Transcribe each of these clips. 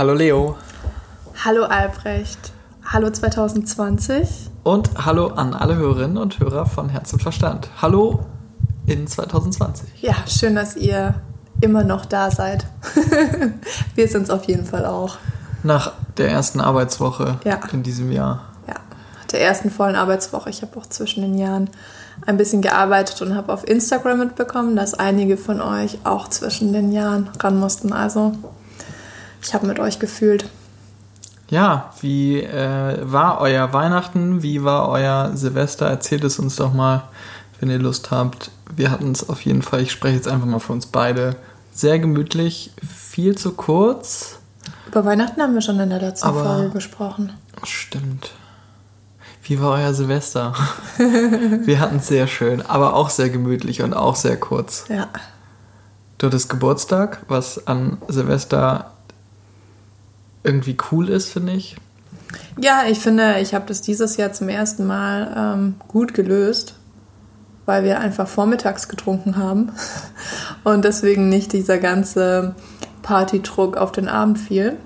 Hallo Leo. Hallo Albrecht. Hallo 2020. Und hallo an alle Hörerinnen und Hörer von Herz und Verstand. Hallo in 2020. Ja, schön, dass ihr immer noch da seid. Wir sind es auf jeden Fall auch. Nach der ersten Arbeitswoche Ja. in diesem Jahr. Ja, der ersten vollen Arbeitswoche. Ich habe auch zwischen den Jahren ein bisschen gearbeitet und habe auf Instagram mitbekommen, dass einige von euch auch zwischen den Jahren ran mussten. Also ich habe mit euch gefühlt. Ja, wie äh, war euer Weihnachten? Wie war euer Silvester? Erzählt es uns doch mal, wenn ihr Lust habt. Wir hatten es auf jeden Fall, ich spreche jetzt einfach mal für uns beide, sehr gemütlich, viel zu kurz. Über Weihnachten haben wir schon in der letzten Aber- Folge gesprochen. Stimmt. Wie war euer Silvester? Wir hatten es sehr schön, aber auch sehr gemütlich und auch sehr kurz. Ja. Du hattest Geburtstag, was an Silvester irgendwie cool ist, finde ich. Ja, ich finde, ich habe das dieses Jahr zum ersten Mal ähm, gut gelöst, weil wir einfach vormittags getrunken haben und deswegen nicht dieser ganze Partydruck auf den Abend fiel.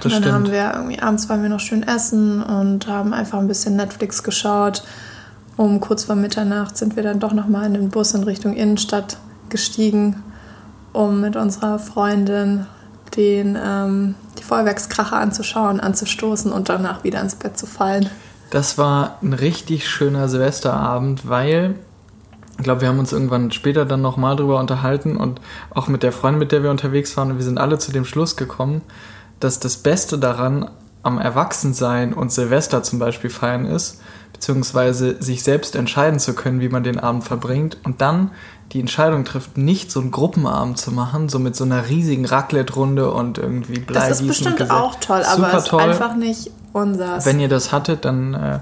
Das und dann haben stimmt. wir irgendwie abends waren wir noch schön essen und haben einfach ein bisschen Netflix geschaut. Um kurz vor Mitternacht sind wir dann doch nochmal in den Bus in Richtung Innenstadt gestiegen, um mit unserer Freundin den, ähm, die Feuerwerkskracher anzuschauen, anzustoßen und danach wieder ins Bett zu fallen. Das war ein richtig schöner Silvesterabend, weil ich glaube, wir haben uns irgendwann später dann nochmal drüber unterhalten und auch mit der Freundin, mit der wir unterwegs waren, und wir sind alle zu dem Schluss gekommen, dass das Beste daran am Erwachsensein und Silvester zum Beispiel feiern ist, beziehungsweise sich selbst entscheiden zu können, wie man den Abend verbringt und dann die Entscheidung trifft, nicht so einen Gruppenabend zu machen, so mit so einer riesigen Raclette-Runde und irgendwie Das Bleigießen. ist bestimmt auch toll, aber Super es ist toll. einfach nicht unseres. Wenn ihr das hattet, dann äh,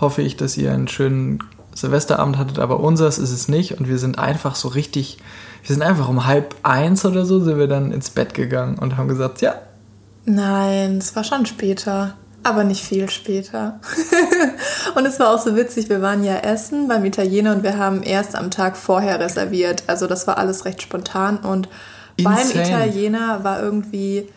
hoffe ich, dass ihr einen schönen Silvesterabend hattet, aber unseres ist es nicht und wir sind einfach so richtig, wir sind einfach um halb eins oder so, sind wir dann ins Bett gegangen und haben gesagt, ja, Nein, es war schon später, aber nicht viel später. und es war auch so witzig, wir waren ja essen beim Italiener und wir haben erst am Tag vorher reserviert. Also das war alles recht spontan und beim Insane. Italiener war irgendwie,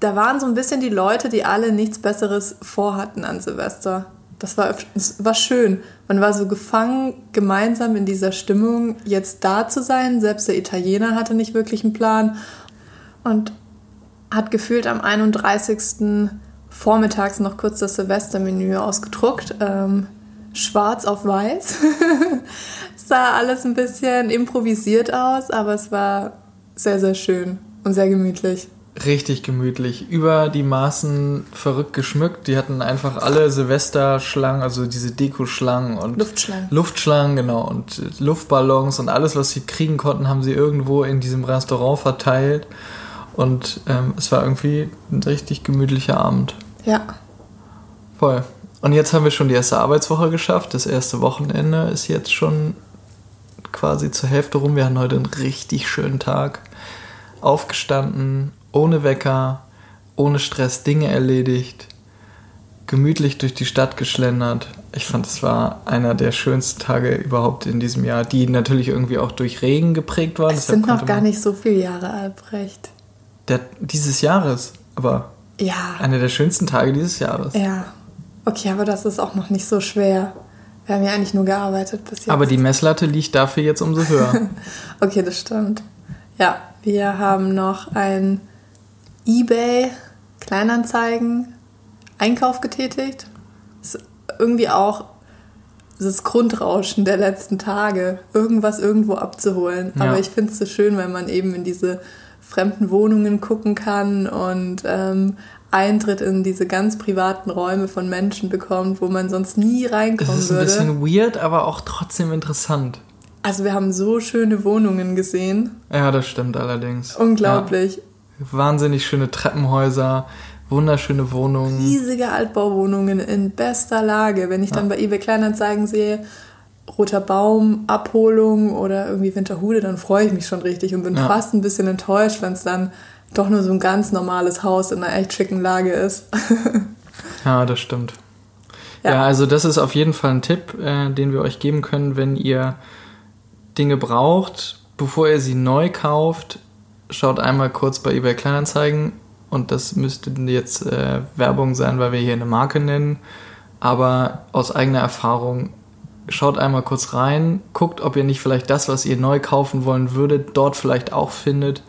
da waren so ein bisschen die Leute, die alle nichts Besseres vorhatten an Silvester. Das war, es war schön. Man war so gefangen, gemeinsam in dieser Stimmung jetzt da zu sein. Selbst der Italiener hatte nicht wirklich einen Plan. Und hat gefühlt am 31. vormittags noch kurz das Silvestermenü ausgedruckt. Ähm, schwarz auf weiß. sah alles ein bisschen improvisiert aus, aber es war sehr, sehr schön und sehr gemütlich. richtig gemütlich, über die Maßen verrückt geschmückt. Die hatten einfach alle Silvesterschlangen, also diese Dekoschlangen und Luftschlangen. Luftschlangen, genau, und äh, Luftballons und alles, was sie kriegen konnten, haben sie irgendwo in diesem Restaurant verteilt. Und ähm, es war irgendwie ein richtig gemütlicher Abend. Ja, Voll. Und jetzt haben wir schon die erste Arbeitswoche geschafft. Das erste Wochenende ist jetzt schon quasi zur Hälfte rum. Wir hatten heute einen richtig schönen Tag. Aufgestanden, ohne Wecker, ohne Stress Dinge erledigt, gemütlich durch die Stadt geschlendert. Ich fand, es war einer der schönsten Tage überhaupt in diesem Jahr, die natürlich irgendwie auch durch Regen geprägt waren. es sind noch gar nicht so viele Jahre, Albrecht. Der, dieses Jahres, aber Ja, einer der schönsten Tage dieses Jahres. ja. Okay, aber das ist auch noch nicht so schwer. Wir haben ja eigentlich nur gearbeitet bis jetzt. Aber die Messlatte liegt dafür jetzt umso höher. Okay, das stimmt. Ja, wir haben noch ein eBay Kleinanzeigen Einkauf getätigt. Ist irgendwie auch das Grundrauschen der letzten Tage, irgendwas irgendwo abzuholen. Ja. Aber ich finde es so schön, weil man eben in diese fremden Wohnungen gucken kann und ähm, Eintritt in diese ganz privaten Räume von Menschen bekommt, wo man sonst nie reinkommen ist ein würde. bisschen weird, aber auch trotzdem interessant. Also wir haben so schöne Wohnungen gesehen. Ja, das stimmt allerdings. Unglaublich. Ja. Wahnsinnig schöne Treppenhäuser, wunderschöne Wohnungen. riesige Altbauwohnungen in bester Lage. Wenn ich dann bei eBay Kleinanzeigen sehe, roter Baum, Abholung oder irgendwie Winterhude, dann freue ich mich schon richtig und bin Ja. fast ein bisschen enttäuscht, wenn es dann doch nur so ein ganz normales Haus in einer echt schicken Lage ist. Ja, das stimmt. Ja. Ja. also das ist auf jeden Fall ein Tipp, äh, den wir euch geben können, wenn ihr Dinge braucht, bevor ihr sie neu kauft, schaut einmal kurz bei eBay Kleinanzeigen und das müsste jetzt äh, Werbung sein, weil wir hier eine Marke nennen, aber aus eigener Erfahrung, schaut einmal kurz rein, guckt, ob ihr nicht vielleicht das, was ihr neu kaufen wollen würdet, dort vielleicht auch findet,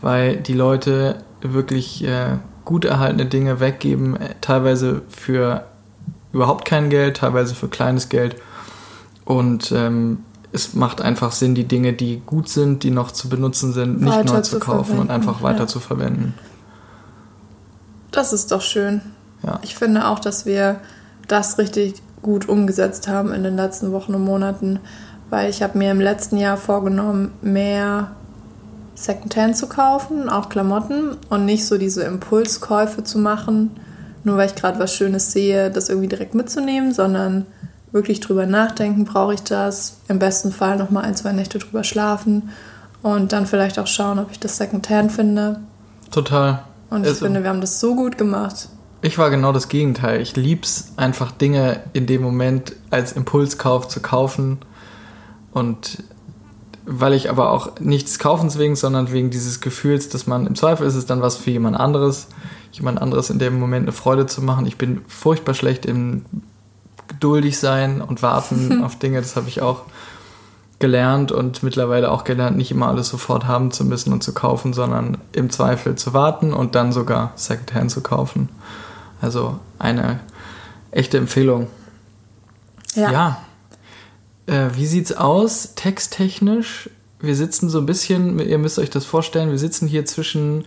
weil die Leute wirklich äh, gut erhaltene Dinge weggeben, äh, teilweise für überhaupt kein Geld, teilweise für kleines Geld. Und ähm, es macht einfach Sinn, die Dinge, die gut sind, die noch zu benutzen sind, nicht weiter neu zu, zu kaufen und einfach weiter ja. zu verwenden. Das ist doch schön. Ja. Ich finde auch, dass wir das richtig gut umgesetzt haben in den letzten Wochen und Monaten, weil ich habe mir im letzten Jahr vorgenommen, mehr Secondhand zu kaufen, auch Klamotten und nicht so diese Impulskäufe zu machen, nur weil ich gerade was Schönes sehe, das irgendwie direkt mitzunehmen, sondern wirklich drüber nachdenken, brauche ich das, im besten Fall noch mal ein, zwei Nächte drüber schlafen und dann vielleicht auch schauen, ob ich das Secondhand finde. Total. Und ich also, finde, wir haben das so gut gemacht. Ich war genau das Gegenteil. Ich lieb's einfach Dinge in dem Moment als Impulskauf zu kaufen und weil ich aber auch nichts kaufens wegen, sondern wegen dieses Gefühls, dass man im Zweifel ist es dann was für jemand anderes, jemand anderes in dem Moment eine Freude zu machen. Ich bin furchtbar schlecht im geduldig sein und warten auf Dinge. Das habe ich auch gelernt und mittlerweile auch gelernt, nicht immer alles sofort haben zu müssen und zu kaufen, sondern im Zweifel zu warten und dann sogar Secondhand zu kaufen. Also eine echte Empfehlung. Ja. ja. Äh, wie sieht's aus, texttechnisch? Wir sitzen so ein bisschen, ihr müsst euch das vorstellen, wir sitzen hier zwischen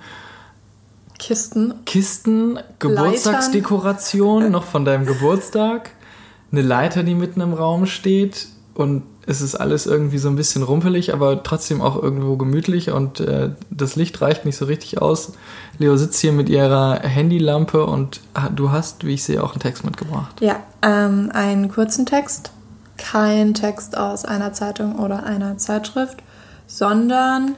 Kisten. Kisten, Geburtstagsdekoration noch von deinem Geburtstag, eine Leiter, die mitten im Raum steht und es ist alles irgendwie so ein bisschen rumpelig, aber trotzdem auch irgendwo gemütlich und äh, das Licht reicht nicht so richtig aus. Leo sitzt hier mit ihrer Handylampe und du hast, wie ich sehe, auch einen Text mitgebracht. Ja, ähm, einen kurzen Text kein Text aus einer Zeitung oder einer Zeitschrift, sondern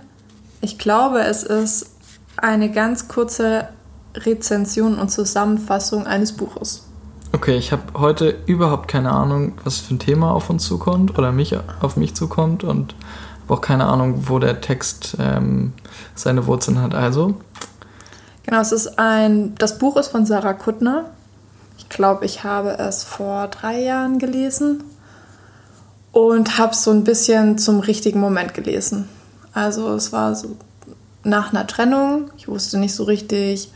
ich glaube, es ist eine ganz kurze Rezension und Zusammenfassung eines Buches. Okay, ich habe heute überhaupt keine Ahnung, was für ein Thema auf uns zukommt oder mich auf mich zukommt und habe auch keine Ahnung, wo der Text ähm, seine Wurzeln hat. Also. Genau, es ist ein. Das Buch ist von Sarah Kuttner. Ich glaube, ich habe es vor drei Jahren gelesen und habe so ein bisschen zum richtigen Moment gelesen. Also es war so nach einer Trennung. Ich wusste nicht so richtig,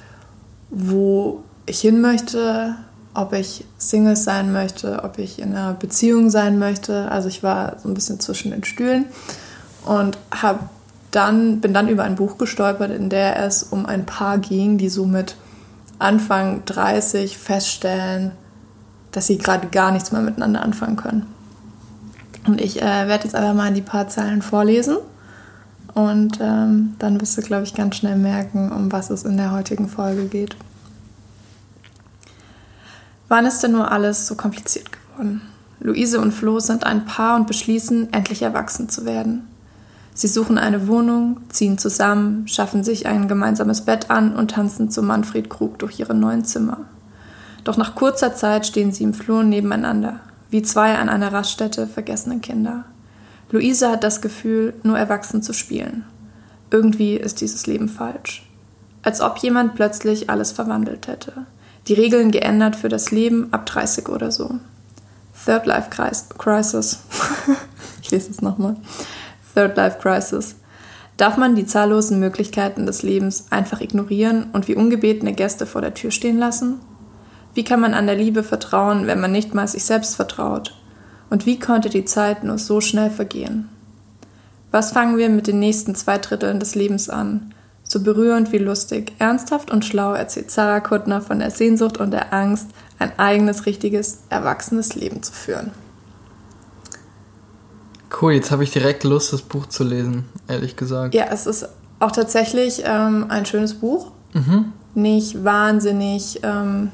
wo ich hin möchte, ob ich Single sein möchte, ob ich in einer Beziehung sein möchte. Also ich war so ein bisschen zwischen den Stühlen und habe dann bin dann über ein Buch gestolpert, in der es um ein Paar ging, die so mit Anfang 30 feststellen, dass sie gerade gar nichts mehr miteinander anfangen können. Und ich äh, werde jetzt einfach mal die paar Zeilen vorlesen. Und ähm, dann wirst du, glaube ich, ganz schnell merken, um was es in der heutigen Folge geht. Wann ist denn nur alles so kompliziert geworden? Luise und Flo sind ein Paar und beschließen, endlich erwachsen zu werden. Sie suchen eine Wohnung, ziehen zusammen, schaffen sich ein gemeinsames Bett an und tanzen zu Manfred Krug durch ihre neuen Zimmer. Doch nach kurzer Zeit stehen sie im Flur nebeneinander wie zwei an einer Raststätte vergessene Kinder. Luise hat das Gefühl, nur erwachsen zu spielen. Irgendwie ist dieses Leben falsch. Als ob jemand plötzlich alles verwandelt hätte. Die Regeln geändert für das Leben ab 30 oder so. Third Life Crisis. ich lese es nochmal. Third Life Crisis. Darf man die zahllosen Möglichkeiten des Lebens einfach ignorieren und wie ungebetene Gäste vor der Tür stehen lassen? Wie kann man an der Liebe vertrauen, wenn man nicht mal sich selbst vertraut? Und wie konnte die Zeit nur so schnell vergehen? Was fangen wir mit den nächsten zwei Dritteln des Lebens an? So berührend wie lustig, ernsthaft und schlau erzählt Sarah Kuttner von der Sehnsucht und der Angst, ein eigenes, richtiges, erwachsenes Leben zu führen. Cool, jetzt habe ich direkt Lust, das Buch zu lesen, ehrlich gesagt. Ja, es ist auch tatsächlich ähm, ein schönes Buch. Mhm. Nicht wahnsinnig ähm,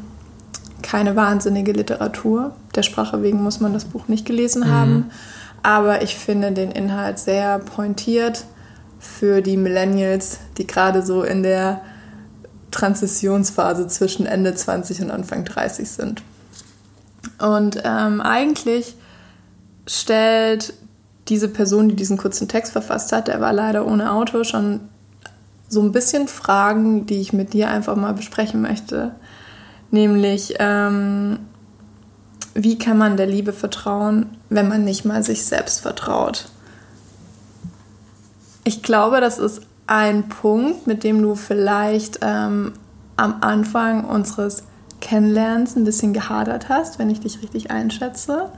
keine wahnsinnige Literatur. Der Sprache wegen muss man das Buch nicht gelesen mhm. haben. Aber ich finde den Inhalt sehr pointiert für die Millennials, die gerade so in der Transitionsphase zwischen Ende 20 und Anfang 30 sind. Und ähm, eigentlich stellt diese Person, die diesen kurzen Text verfasst hat, der war leider ohne Autor, schon so ein bisschen Fragen, die ich mit dir einfach mal besprechen möchte. Nämlich, ähm, wie kann man der Liebe vertrauen, wenn man nicht mal sich selbst vertraut? Ich glaube, das ist ein Punkt, mit dem du vielleicht ähm, am Anfang unseres Kennenlernens ein bisschen gehadert hast, wenn ich dich richtig einschätze.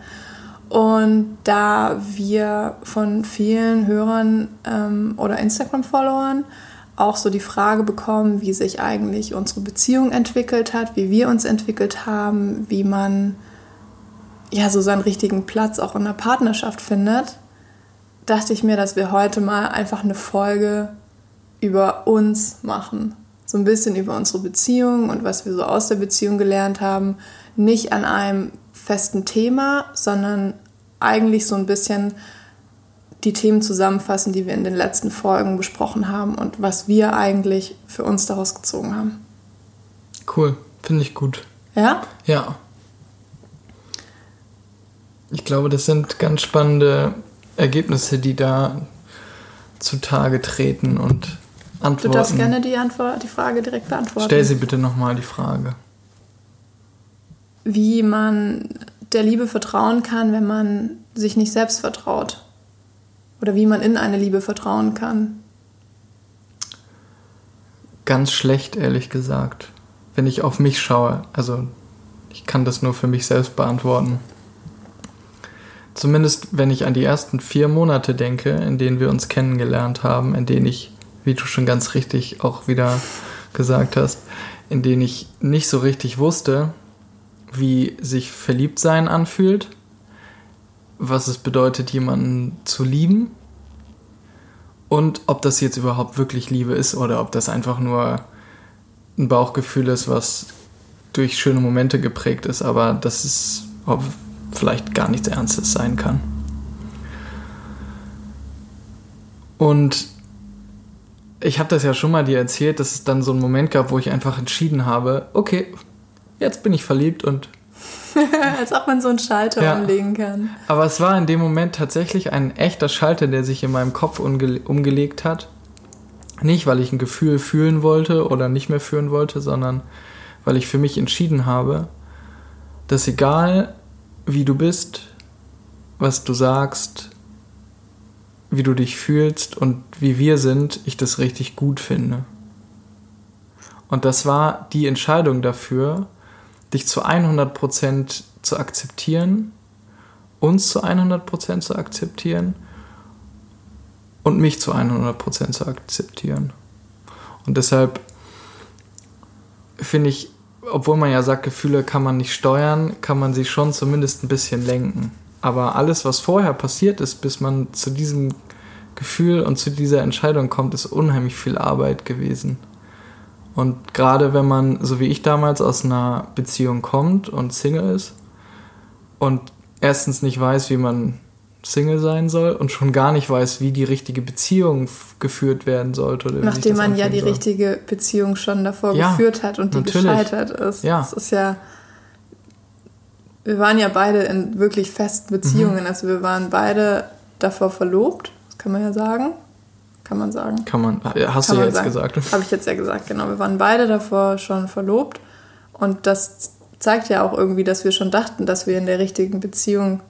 Und da wir von vielen Hörern ähm, oder Instagram-Followern auch so die Frage bekommen, wie sich eigentlich unsere Beziehung entwickelt hat, wie wir uns entwickelt haben, wie man ja so seinen richtigen Platz auch in der Partnerschaft findet, dachte ich mir, dass wir heute mal einfach eine Folge über uns machen. So ein bisschen über unsere Beziehung und was wir so aus der Beziehung gelernt haben. Nicht an einem festen Thema, sondern eigentlich so ein bisschen die Themen zusammenfassen, die wir in den letzten Folgen besprochen haben und was wir eigentlich für uns daraus gezogen haben. Cool, finde ich gut. Ja? Ja. Ich glaube, das sind ganz spannende Ergebnisse, die da zutage treten und Antworten. Du darfst gerne die, Antwort, die Frage direkt beantworten. Stell sie bitte nochmal die Frage. Wie man der Liebe vertrauen kann, wenn man sich nicht selbst vertraut. Oder wie man in eine Liebe vertrauen kann. Ganz schlecht, ehrlich gesagt. Wenn ich auf mich schaue. Also ich kann das nur für mich selbst beantworten. Zumindest wenn ich an die ersten vier Monate denke, in denen wir uns kennengelernt haben, in denen ich, wie du schon ganz richtig auch wieder gesagt hast, in denen ich nicht so richtig wusste, wie sich Verliebtsein anfühlt, was es bedeutet, jemanden zu lieben und ob das jetzt überhaupt wirklich Liebe ist oder ob das einfach nur ein Bauchgefühl ist, was durch schöne Momente geprägt ist, aber das ist vielleicht gar nichts Ernstes sein kann. Und ich habe das ja schon mal dir erzählt, dass es dann so einen Moment gab, wo ich einfach entschieden habe, okay, jetzt bin ich verliebt und. Als ob man so einen Schalter ja. umlegen kann. Aber es war in dem Moment tatsächlich ein echter Schalter, der sich in meinem Kopf umgelegt hat. Nicht, weil ich ein Gefühl fühlen wollte oder nicht mehr fühlen wollte, sondern weil ich für mich entschieden habe, dass egal wie du bist, was du sagst, wie du dich fühlst und wie wir sind, ich das richtig gut finde. Und das war die Entscheidung dafür, dich zu 100% zu akzeptieren, uns zu 100% zu akzeptieren und mich zu 100% zu akzeptieren. Und deshalb finde ich, obwohl man ja sagt, Gefühle kann man nicht steuern, kann man sie schon zumindest ein bisschen lenken. Aber alles, was vorher passiert ist, bis man zu diesem Gefühl und zu dieser Entscheidung kommt, ist unheimlich viel Arbeit gewesen. Und gerade wenn man, so wie ich damals, aus einer Beziehung kommt und Single ist und erstens nicht weiß, wie man Single sein soll und schon gar nicht weiß, wie die richtige Beziehung geführt werden sollte. Nachdem man ja die soll. richtige Beziehung schon davor ja, geführt hat und die natürlich. gescheitert ist. Ja. Das ist ja. Wir waren ja beide in wirklich festen Beziehungen. Mhm. Also wir waren beide davor verlobt, das kann man ja sagen. Kann man sagen. Kann man, hast kann du ja jetzt sagen. gesagt. Habe ich jetzt ja gesagt, genau. Wir waren beide davor schon verlobt und das zeigt ja auch irgendwie, dass wir schon dachten, dass wir in der richtigen Beziehung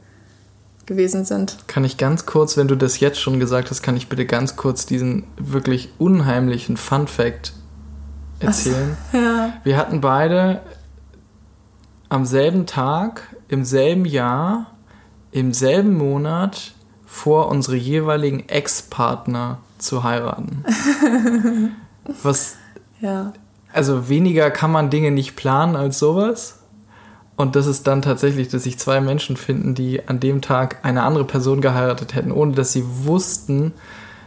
gewesen sind. Kann ich ganz kurz, wenn du das jetzt schon gesagt hast, kann ich bitte ganz kurz diesen wirklich unheimlichen Fun Fact erzählen? Ach, ja. Wir hatten beide am selben Tag, im selben Jahr, im selben Monat vor, unsere jeweiligen Ex-Partner zu heiraten. Was. Ja. Also weniger kann man Dinge nicht planen als sowas. Und das ist dann tatsächlich, dass sich zwei Menschen finden, die an dem Tag eine andere Person geheiratet hätten, ohne dass sie wussten,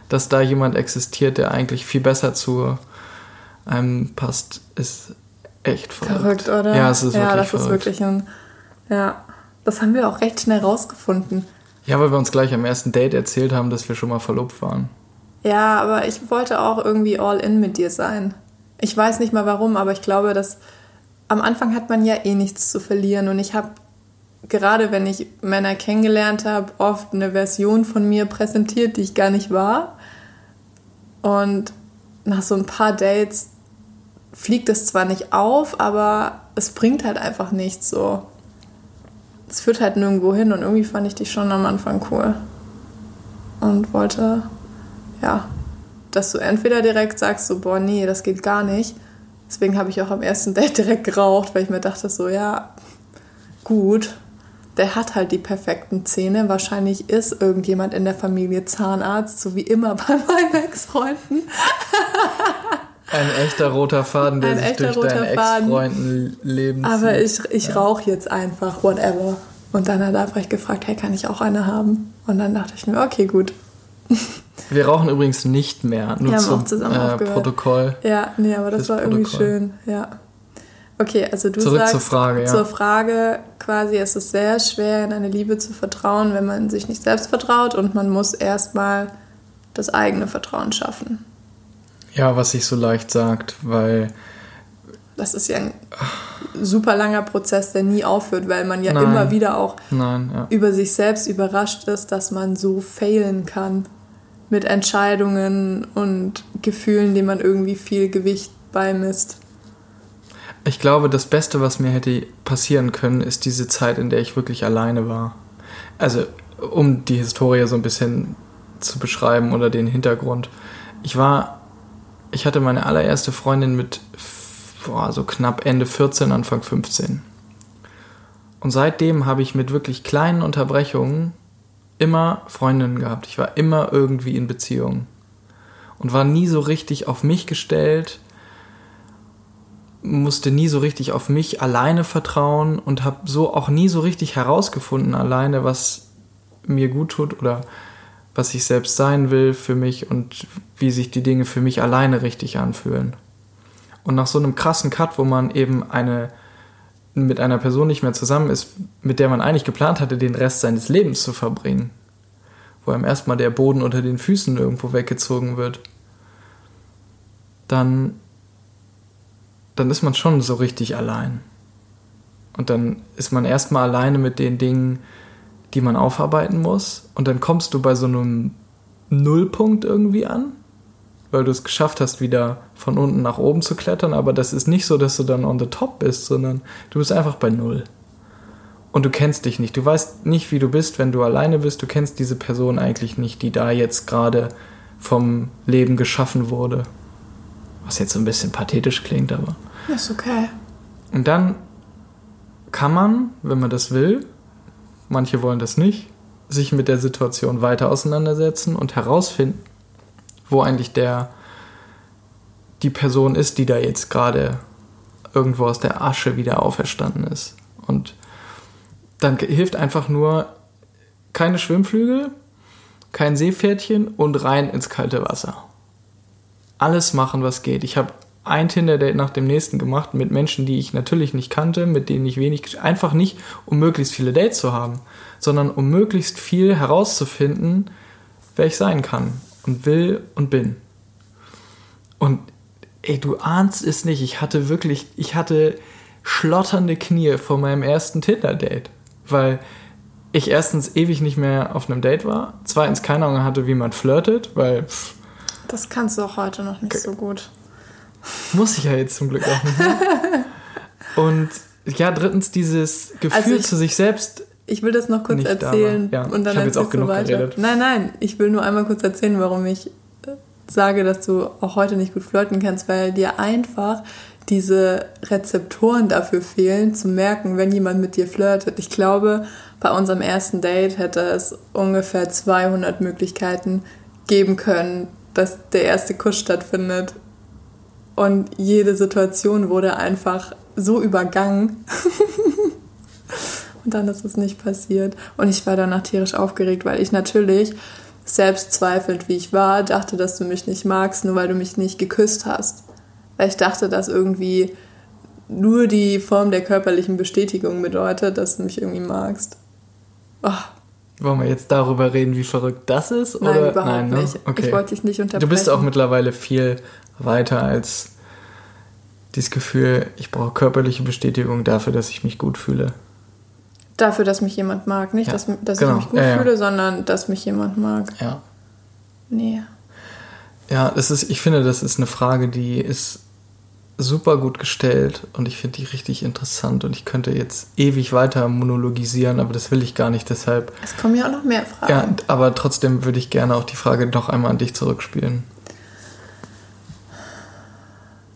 dass da jemand existiert, der eigentlich viel besser zu einem passt, ist echt verrückt. Verrückt, oder? Ja, es ist ja, wirklich das verrückt. ist wirklich ein. Ja, das haben wir auch recht schnell rausgefunden. Ja, weil wir uns gleich am ersten Date erzählt haben, dass wir schon mal verlobt waren. Ja, aber ich wollte auch irgendwie all in mit dir sein. Ich weiß nicht mal warum, aber ich glaube, dass am Anfang hat man ja eh nichts zu verlieren und ich habe gerade wenn ich Männer kennengelernt habe, oft eine Version von mir präsentiert, die ich gar nicht war. Und nach so ein paar Dates fliegt es zwar nicht auf, aber es bringt halt einfach nichts so. Es führt halt nirgendwo hin und irgendwie fand ich dich schon am Anfang cool. Und wollte, ja, dass du entweder direkt sagst, so, boah, nee, das geht gar nicht. Deswegen habe ich auch am ersten Date direkt geraucht, weil ich mir dachte, so, ja, gut, der hat halt die perfekten Zähne. Wahrscheinlich ist irgendjemand in der Familie Zahnarzt, so wie immer bei meinen Ex-Freunden. Ein echter roter Faden, der Ein sich durch roter deinen Faden. Ex-Freunden-Leben Aber ich, ich rauche jetzt einfach, whatever. Und dann hat er einfach gefragt, hey, kann ich auch eine haben? Und dann dachte ich mir, okay, gut. Wir rauchen übrigens nicht mehr, nur Wir zum auch zusammen äh, aufgehört. Protokoll. Ja, nee, aber das war irgendwie Protokoll. schön, ja. Okay, also du Zurück sagst zur Frage, ja. zur Frage quasi, es ist sehr schwer, in eine Liebe zu vertrauen, wenn man sich nicht selbst vertraut und man muss erstmal das eigene Vertrauen schaffen. Ja, was sich so leicht sagt, weil Das ist ja ein super langer Prozess, der nie aufhört, weil man ja Nein. immer wieder auch nein, ja. über sich selbst überrascht ist, dass man so failen kann mit Entscheidungen und Gefühlen, denen man irgendwie viel Gewicht beimisst. Ich glaube, das Beste, was mir hätte passieren können, ist diese Zeit, in der ich wirklich alleine war. Also, um die Historie so ein bisschen zu beschreiben oder den Hintergrund. Ich war, ich hatte meine allererste Freundin mit boah, so knapp Ende 14, Anfang 15. Und seitdem habe ich mit wirklich kleinen Unterbrechungen immer Freundinnen gehabt. Ich war immer irgendwie in Beziehung. Und war nie so richtig auf mich gestellt, musste nie so richtig auf mich alleine vertrauen und habe so auch nie so richtig herausgefunden alleine, was mir gut tut oder was ich selbst sein will für mich und wie sich die Dinge für mich alleine richtig anfühlen. Und nach so einem krassen Cut, wo man eben eine mit einer Person nicht mehr zusammen ist, mit der man eigentlich geplant hatte, den Rest seines Lebens zu verbringen, wo einem erstmal der Boden unter den Füßen irgendwo weggezogen wird, dann dann ist man schon so richtig allein. Und dann ist man erstmal alleine mit den Dingen, die man aufarbeiten muss. Und dann kommst du bei so einem Nullpunkt irgendwie an, weil du es geschafft hast, wieder von unten nach oben zu klettern. Aber das ist nicht so, dass du dann on the top bist, sondern du bist einfach bei Null. Und du kennst dich nicht. Du weißt nicht, wie du bist, wenn du alleine bist. Du kennst diese Person eigentlich nicht, die da jetzt gerade vom Leben geschaffen wurde. Was jetzt so ein bisschen pathetisch klingt, aber. Ist okay. Und dann kann man, wenn man das will, manche wollen das nicht, sich mit der Situation weiter auseinandersetzen und herausfinden, wo eigentlich der die Person ist, die da jetzt gerade irgendwo aus der Asche wieder auferstanden ist. Und dann hilft einfach nur keine Schwimmflügel, kein Seepferdchen und rein ins kalte Wasser. Alles machen, was geht. Ich habe ein Tinder-Date nach dem nächsten gemacht mit Menschen, die ich natürlich nicht kannte, mit denen ich wenig, einfach nicht, um möglichst viele Dates zu haben, sondern um möglichst viel herauszufinden, wer ich sein kann und will und bin. Und ey, du ahnst es nicht, ich hatte wirklich, ich hatte schlotternde Knie vor meinem ersten Tinder-Date, weil ich erstens ewig nicht mehr auf einem Date war, zweitens keine Ahnung hatte, wie man flirtet, weil pff, Das kannst du auch heute noch nicht so gut. muss ich ja jetzt zum Glück auch nicht mehr. Und ja, drittens dieses Gefühl Also ich- zu sich selbst. Ich will das noch kurz Nicht da erzählen war. Ja, und dann ich jetzt auch genug weiter. geredet. Nein, nein, ich will nur einmal kurz erzählen, warum ich äh, sage, dass du auch heute nicht gut flirten kannst, weil dir einfach diese Rezeptoren dafür fehlen, zu merken, wenn jemand mit dir flirtet. Ich glaube, bei unserem ersten Date hätte es ungefähr 200 Möglichkeiten geben können, dass der erste Kuss stattfindet. Und jede Situation wurde einfach so übergangen. Und dann ist es nicht passiert. Und ich war danach tierisch aufgeregt, weil ich natürlich, selbstzweifelnd wie ich war, dachte, dass du mich nicht magst, nur weil du mich nicht geküsst hast. Weil ich dachte, dass irgendwie nur die Form der körperlichen Bestätigung bedeutet, dass du mich irgendwie magst. Oh, Wollen wir jetzt darüber reden, wie verrückt das ist? nein, oder? überhaupt nein, ne? nicht. Okay. Ich wollte dich nicht unterbrechen. Du bist auch mittlerweile viel weiter als dieses Gefühl, ich brauche körperliche Bestätigung dafür, dass ich mich gut fühle. Dafür, dass mich jemand mag. Nicht, Ja, dass, dass genau. ich mich gut Ja, fühle, sondern dass mich jemand mag. Ja. Nee. Ja, das ist, ich finde, das ist eine Frage, die ist super gut gestellt und ich finde die richtig interessant und ich könnte jetzt ewig weiter monologisieren, aber das will ich gar nicht, deshalb. Es kommen ja auch noch mehr Fragen. Ja, aber trotzdem würde ich gerne auch die Frage noch einmal an dich zurückspielen.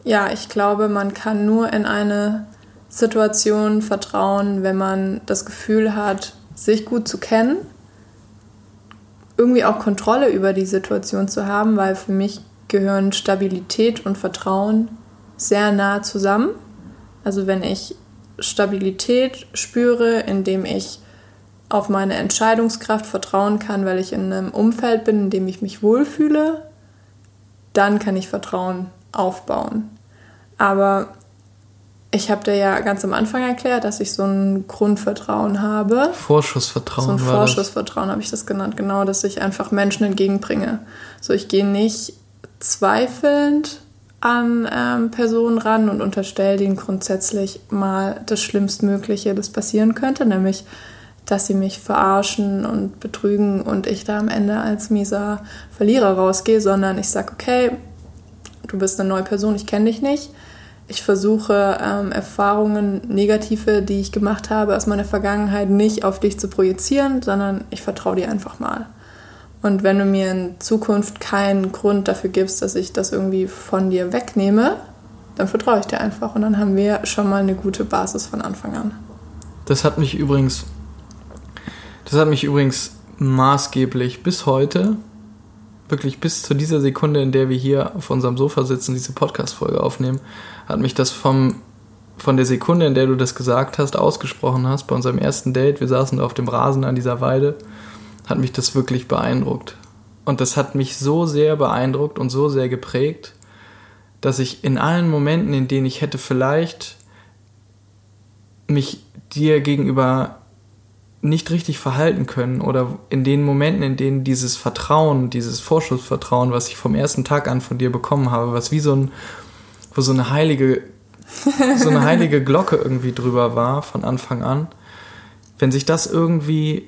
Ja, ich glaube, man kann nur in eine Situation vertrauen, wenn man das Gefühl hat, sich gut zu kennen, irgendwie auch Kontrolle über die Situation zu haben, weil für mich gehören Stabilität und Vertrauen sehr nah zusammen. Also wenn ich Stabilität spüre, indem ich auf meine Entscheidungskraft vertrauen kann, weil ich in einem Umfeld bin, in dem ich mich wohlfühle, dann kann ich Vertrauen aufbauen. Aber ich habe dir ja ganz am Anfang erklärt, dass ich so ein Grundvertrauen habe. Vorschussvertrauen. So ein Vorschussvertrauen habe ich das genannt, genau, dass ich einfach Menschen entgegenbringe. So, ich gehe nicht zweifelnd an ähm, Personen ran und unterstelle denen grundsätzlich mal das Schlimmstmögliche, das passieren könnte, nämlich dass sie mich verarschen und betrügen und ich da am Ende als mieser Verlierer rausgehe, sondern ich sage, okay, du bist eine neue Person, ich kenne dich nicht. Ich versuche ähm, Erfahrungen, negative, die ich gemacht habe aus meiner Vergangenheit, nicht auf dich zu projizieren, sondern ich vertraue dir einfach mal. Und wenn du mir in Zukunft keinen Grund dafür gibst, dass ich das irgendwie von dir wegnehme, dann vertraue ich dir einfach. Und dann haben wir schon mal eine gute Basis von Anfang an. Das hat mich übrigens, das hat mich übrigens maßgeblich bis heute, wirklich bis zu dieser Sekunde, in der wir hier auf unserem Sofa sitzen, diese Podcast-Folge aufnehmen, hat mich das vom, von der Sekunde, in der du das gesagt hast, ausgesprochen hast, bei unserem ersten Date, wir saßen auf dem Rasen an dieser Weide, hat mich das wirklich beeindruckt. Und das hat mich so sehr beeindruckt und so sehr geprägt, dass ich in allen Momenten, in denen ich hätte vielleicht mich dir gegenüber nicht richtig verhalten können oder in den Momenten, in denen dieses Vertrauen, dieses Vorschussvertrauen, was ich vom ersten Tag an von dir bekommen habe, was wie so ein, wo so eine heilige, so eine heilige Glocke irgendwie drüber war von Anfang an, wenn sich das irgendwie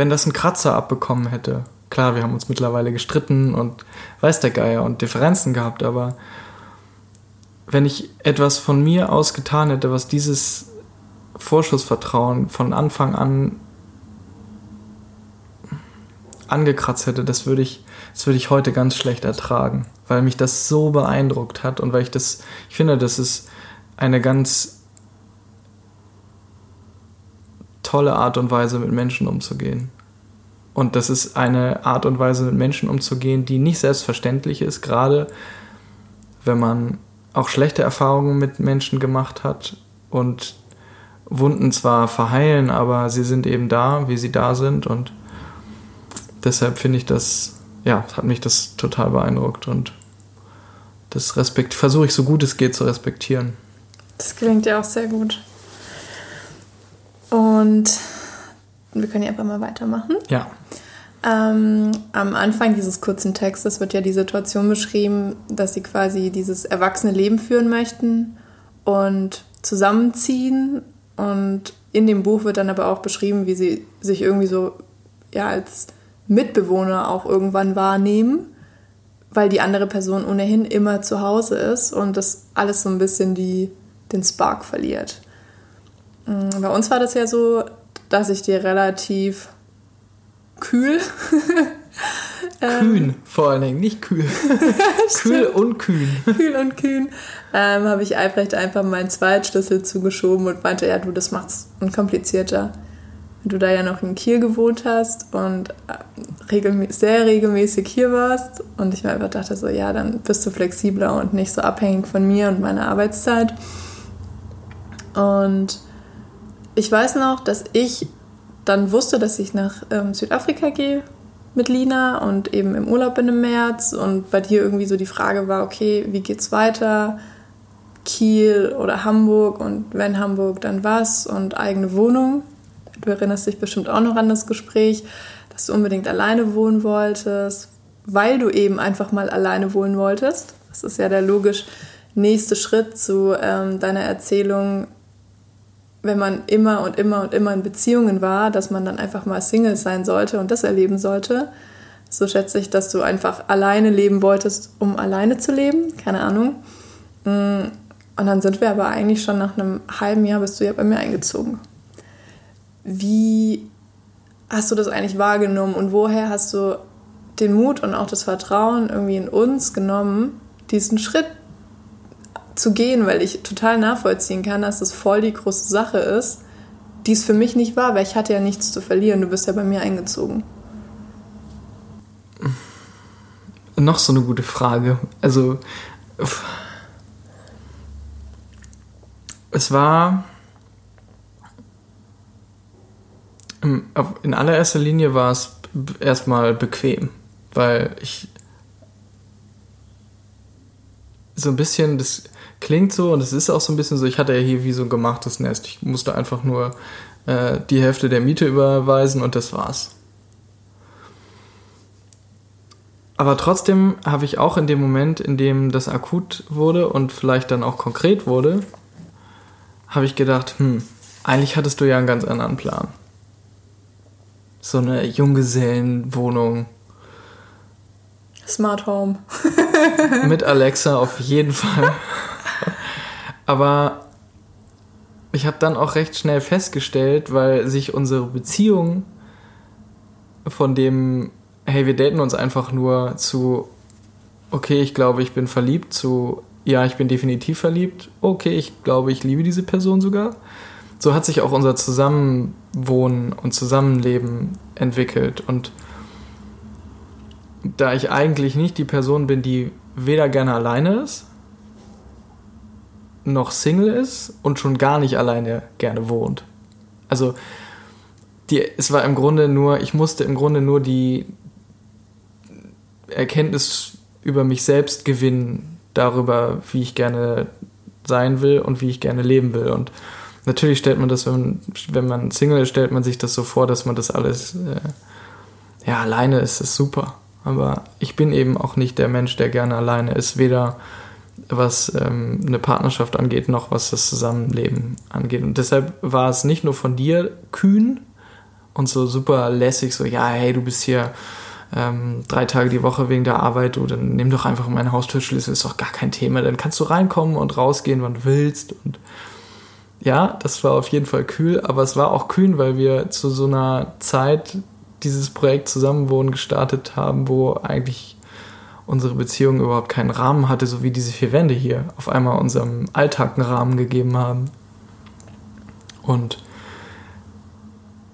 wenn das ein Kratzer abbekommen hätte. Klar, wir haben uns mittlerweile gestritten und weiß der Geier und Differenzen gehabt, aber wenn ich etwas von mir aus getan hätte, was dieses Vorschussvertrauen von Anfang an angekratzt hätte, das würde ich, das würde ich heute ganz schlecht ertragen, weil mich das so beeindruckt hat und weil ich das, ich finde, das ist eine ganz tolle Art und Weise, mit Menschen umzugehen. Und das ist eine Art und Weise, mit Menschen umzugehen, die nicht selbstverständlich ist, gerade wenn man auch schlechte Erfahrungen mit Menschen gemacht hat und Wunden zwar verheilen, aber sie sind eben da, wie sie da sind. Und deshalb finde ich das, ja, hat mich das total beeindruckt und das Respekt versuche ich so gut es geht zu respektieren. Das klingt ja auch sehr gut. Und wir können ja einfach mal weitermachen. Ja. Ähm, am Anfang dieses kurzen Textes wird ja die Situation beschrieben, dass sie quasi dieses erwachsene Leben führen möchten und zusammenziehen. Und in dem Buch wird dann aber auch beschrieben, wie sie sich irgendwie so ja, als Mitbewohner auch irgendwann wahrnehmen, weil die andere Person ohnehin immer zu Hause ist und das alles so ein bisschen die, den Spark verliert. Mm, bei uns war das ja so, dass ich dir relativ kühl. kühn, vor allen Dingen, nicht kühl. kühl und kühn. Kühl und kühn. Ähm, habe ich Albrecht einfach meinen Zweitschlüssel zugeschoben und meinte, ja, du, das macht's unkomplizierter. Wenn du da ja noch in Kiel gewohnt hast und äh, regelmä sehr regelmäßig hier warst und ich mir einfach dachte so, ja, dann bist du flexibler und nicht so abhängig von mir und meiner Arbeitszeit. Und ich weiß noch, dass ich dann wusste, dass ich nach ähm, Südafrika gehe mit Lina und eben im Urlaub bin im März und bei dir irgendwie so die Frage war, okay, wie geht's weiter? Kiel oder Hamburg und wenn Hamburg, dann was und eigene Wohnung. Du erinnerst dich bestimmt auch noch an das Gespräch, dass du unbedingt alleine wohnen wolltest, weil du eben einfach mal alleine wohnen wolltest. Das ist ja der logisch nächste Schritt zu ähm, deiner Erzählung, wenn man immer und immer und immer in Beziehungen war, dass man dann einfach mal Single sein sollte und das erleben sollte. So schätze ich, dass du einfach alleine leben wolltest, um alleine zu leben. Keine Ahnung. Mm, und dann sind wir aber eigentlich schon nach einem halben Jahr bist du ja bei mir eingezogen. Wie hast du das eigentlich wahrgenommen und woher hast du den Mut und auch das Vertrauen irgendwie in uns genommen, diesen Schritt zu gehen, weil ich total nachvollziehen kann, dass das voll die große Sache ist, die es für mich nicht war, weil ich hatte ja nichts zu verlieren. Du bist ja bei mir eingezogen. Noch so eine gute Frage. Also es war in allererster Linie war es erstmal bequem, weil ich so ein bisschen das klingt so und es ist auch so ein bisschen so, ich hatte ja hier wie so ein gemachtes Nest. Ich musste einfach nur äh, die Hälfte der Miete überweisen und das war's. Aber trotzdem habe ich auch in dem Moment, in dem das akut wurde und vielleicht dann auch konkret wurde, habe ich gedacht, hm, eigentlich hattest du ja einen ganz anderen Plan. So eine Junggesellenwohnung. Smart Home. Mit Alexa auf jeden Fall. Aber ich habe dann auch recht schnell festgestellt, weil sich unsere Beziehung von dem, hey, wir daten uns einfach nur zu, okay, ich glaube, ich bin verliebt, zu, ja, ich bin definitiv verliebt, okay, ich glaube, ich liebe diese Person sogar. So hat sich auch unser Zusammenwohnen und Zusammenleben entwickelt. Und da ich eigentlich nicht die Person bin, die weder gerne alleine ist, noch Single ist und schon gar nicht alleine gerne wohnt. Also die, es war im Grunde nur, ich musste im Grunde nur die Erkenntnis über mich selbst gewinnen, darüber, wie ich gerne sein will und wie ich gerne leben will. Und natürlich stellt man das, wenn man, wenn man Single ist, stellt man sich das so vor, dass man das alles, äh, ja, alleine ist, ist super. Aber ich bin eben auch nicht der Mensch, der gerne alleine ist, weder was ähm, eine Partnerschaft angeht, noch was das Zusammenleben angeht. Und deshalb war es nicht nur von dir kühn und so super lässig, so, ja, hey, du bist hier ähm, drei Tage die Woche wegen der Arbeit, du, dann nimm doch einfach meinen Haustürschlüssel, ist doch gar kein Thema, dann kannst du reinkommen und rausgehen, wann du willst. Und ja, das war auf jeden Fall kühl, aber es war auch kühn, weil wir zu so einer Zeit dieses Projekt Zusammenwohnen gestartet haben, wo eigentlich unsere Beziehung überhaupt keinen Rahmen hatte, so wie diese vier Wände hier auf einmal unserem Alltag einen Rahmen gegeben haben. Und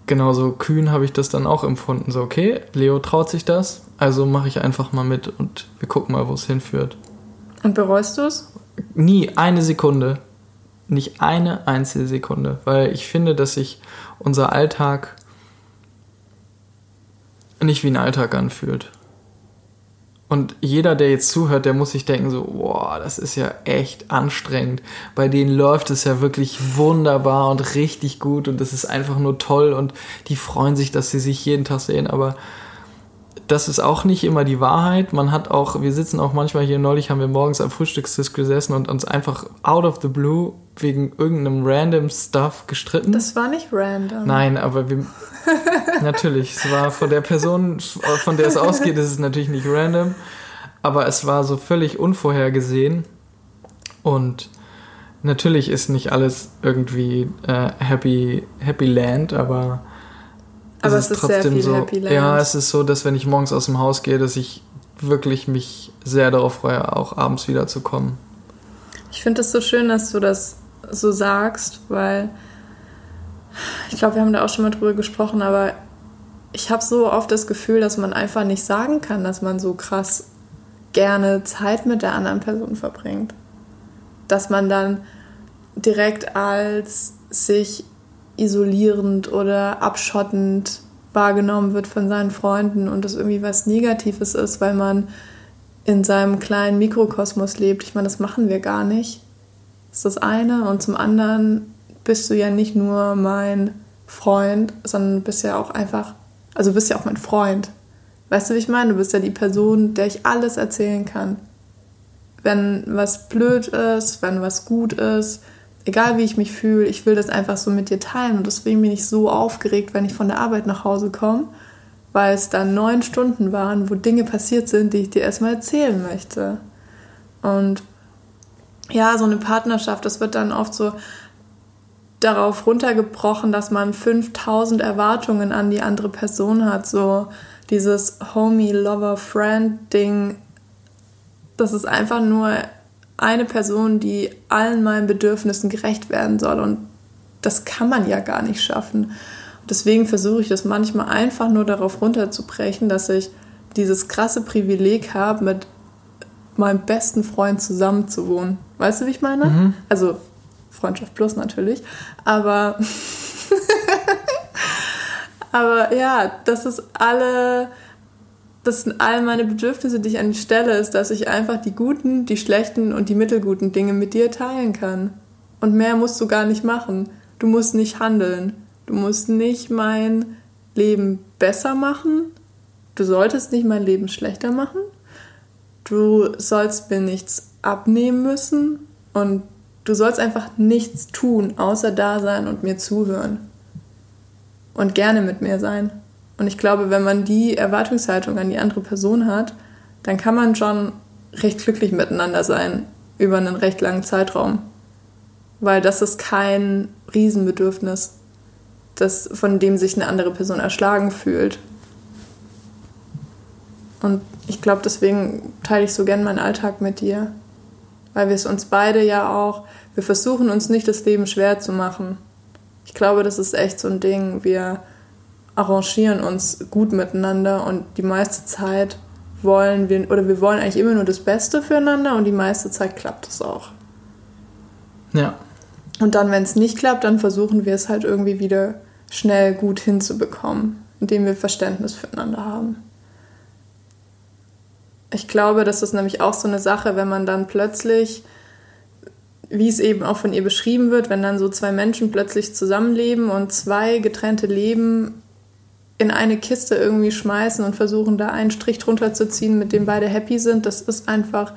genauso kühn habe ich das dann auch empfunden. So, okay, Leo traut sich das, also mache ich einfach mal mit und wir gucken mal, wo es hinführt. Und bereust du es? Nie eine Sekunde. Nicht eine einzige Sekunde. Weil ich finde, dass sich unser Alltag nicht wie ein Alltag anfühlt. Und jeder, der jetzt zuhört, der muss sich denken so, boah, das ist ja echt anstrengend. Bei denen läuft es ja wirklich wunderbar und richtig gut und das ist einfach nur toll und die freuen sich, dass sie sich jeden Tag sehen. Aber das ist auch nicht immer die Wahrheit. Man hat auch, wir sitzen auch manchmal hier, neulich haben wir morgens am Frühstückstisch gesessen und uns einfach out of the blue wegen irgendeinem random Stuff gestritten. Das war nicht random. Nein, aber wir, natürlich, es war von der Person, von der es ausgeht, ist es natürlich nicht random, aber es war so völlig unvorhergesehen und natürlich ist nicht alles irgendwie äh, happy, happy land, aber aber es ist, ist trotzdem so. Ja, es ist so, dass wenn ich morgens aus dem Haus gehe, dass ich wirklich mich sehr darauf freue, auch abends wiederzukommen. Ich finde es so schön, dass du das so sagst, weil ich glaube, wir haben da auch schon mal drüber gesprochen, aber ich habe so oft das Gefühl, dass man einfach nicht sagen kann, dass man so krass gerne Zeit mit der anderen Person verbringt. Dass man dann direkt als sich isolierend oder abschottend wahrgenommen wird von seinen Freunden und das irgendwie was Negatives ist, weil man in seinem kleinen Mikrokosmos lebt. Ich meine, das machen wir gar nicht. Das ist das eine. Und zum anderen bist du ja nicht nur mein Freund, sondern bist ja auch einfach, also bist ja auch mein Freund. Weißt du, wie ich meine? Du bist ja die Person, der ich alles erzählen kann. Wenn was blöd ist, wenn was gut ist, egal wie ich mich fühle, ich will das einfach so mit dir teilen und deswegen bin ich so aufgeregt, wenn ich von der Arbeit nach Hause komme, weil es dann neun Stunden waren, wo Dinge passiert sind, die ich dir erstmal erzählen möchte. Und ja, so eine Partnerschaft, das wird dann oft so darauf runtergebrochen, dass man 5000 Erwartungen an die andere Person hat. So dieses Homie, Lover, Friend-Ding. Das ist einfach nur eine Person, die allen meinen Bedürfnissen gerecht werden soll. Und das kann man ja gar nicht schaffen. deswegen versuche ich das manchmal einfach nur darauf runterzubrechen, dass ich dieses krasse Privileg habe, mit meinem besten Freund zusammenzuwohnen. Weißt du, wie ich meine? Mhm. Also Freundschaft plus natürlich. Aber, aber ja, das ist alle, das sind all meine Bedürfnisse, die ich an die Stelle ist, dass ich einfach die guten, die schlechten und die mittelguten Dinge mit dir teilen kann. Und mehr musst du gar nicht machen. Du musst nicht handeln. Du musst nicht mein Leben besser machen. Du solltest nicht mein Leben schlechter machen. Du sollst mir nichts abnehmen müssen. Und Du sollst einfach nichts tun, außer da sein und mir zuhören. Und gerne mit mir sein. Und ich glaube, wenn man die Erwartungshaltung an die andere Person hat, dann kann man schon recht glücklich miteinander sein über einen recht langen Zeitraum. Weil das ist kein Riesenbedürfnis, das, von dem sich eine andere Person erschlagen fühlt. Und ich glaube, deswegen teile ich so gern meinen Alltag mit dir weil wir es uns beide ja auch, wir versuchen uns nicht das Leben schwer zu machen. Ich glaube, das ist echt so ein Ding. Wir arrangieren uns gut miteinander und die meiste Zeit wollen wir, oder wir wollen eigentlich immer nur das Beste füreinander und die meiste Zeit klappt es auch. Ja. Und dann, wenn es nicht klappt, dann versuchen wir es halt irgendwie wieder schnell gut hinzubekommen, indem wir Verständnis füreinander haben. Ich glaube, das ist nämlich auch so eine Sache, wenn man dann plötzlich, wie es eben auch von ihr beschrieben wird, wenn dann so zwei Menschen plötzlich zusammenleben und zwei getrennte Leben in eine Kiste irgendwie schmeißen und versuchen, da einen Strich drunter zu ziehen, mit dem beide happy sind, das ist einfach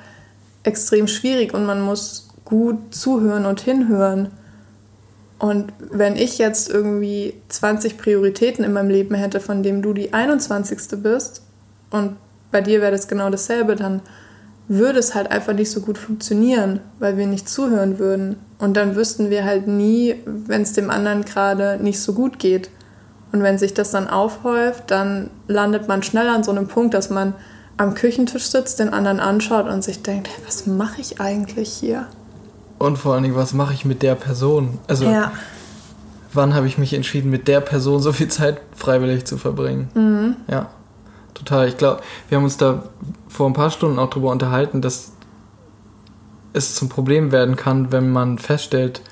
extrem schwierig und man muss gut zuhören und hinhören. Und wenn ich jetzt irgendwie 20 Prioritäten in meinem Leben hätte, von dem du die 21. bist und bei dir wäre das genau dasselbe, dann würde es halt einfach nicht so gut funktionieren, weil wir nicht zuhören würden. Und dann wüssten wir halt nie, wenn es dem anderen gerade nicht so gut geht. Und wenn sich das dann aufhäuft, dann landet man schnell an so einem Punkt, dass man am Küchentisch sitzt, den anderen anschaut und sich denkt, hey, was mache ich eigentlich hier? Und vor allen Dingen, was mache ich mit der Person? Also, ja. wann habe ich mich entschieden, mit der Person so viel Zeit freiwillig zu verbringen? Mhm. Ja total. Ich glaube, wir haben uns da vor ein paar Stunden auch darüber unterhalten, dass es zum Problem werden kann, wenn man feststellt,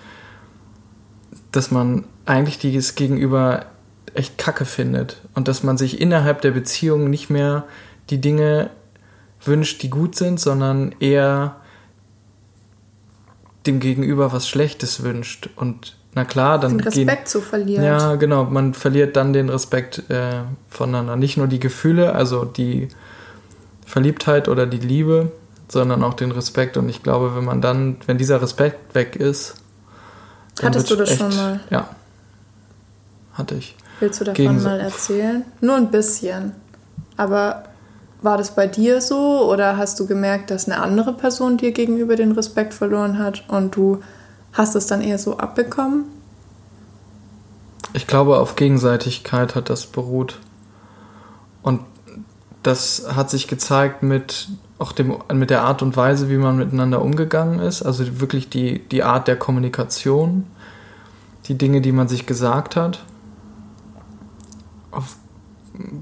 dass man eigentlich dieses Gegenüber echt kacke findet und dass man sich innerhalb der Beziehung nicht mehr die Dinge wünscht, die gut sind, sondern eher dem Gegenüber was Schlechtes wünscht und na klar, dann. Den Respekt gehen, zu verlieren. Ja, genau. Man verliert dann den Respekt äh, voneinander. Nicht nur die Gefühle, also die Verliebtheit oder die Liebe, sondern auch den Respekt. Und ich glaube, wenn man dann, wenn dieser Respekt weg ist. Hattest du das echt, schon mal? Ja. Hatte ich. Willst du davon mal erzählen? Nur ein bisschen. Aber war das bei dir so oder hast du gemerkt, dass eine andere Person dir gegenüber den Respekt verloren hat und du Hast es dann eher so abbekommen? Ich glaube, auf Gegenseitigkeit hat das beruht. Und das hat sich gezeigt mit auch dem, mit der Art und Weise, wie man miteinander umgegangen ist. Also wirklich die, die Art der Kommunikation, die Dinge, die man sich gesagt hat. Auf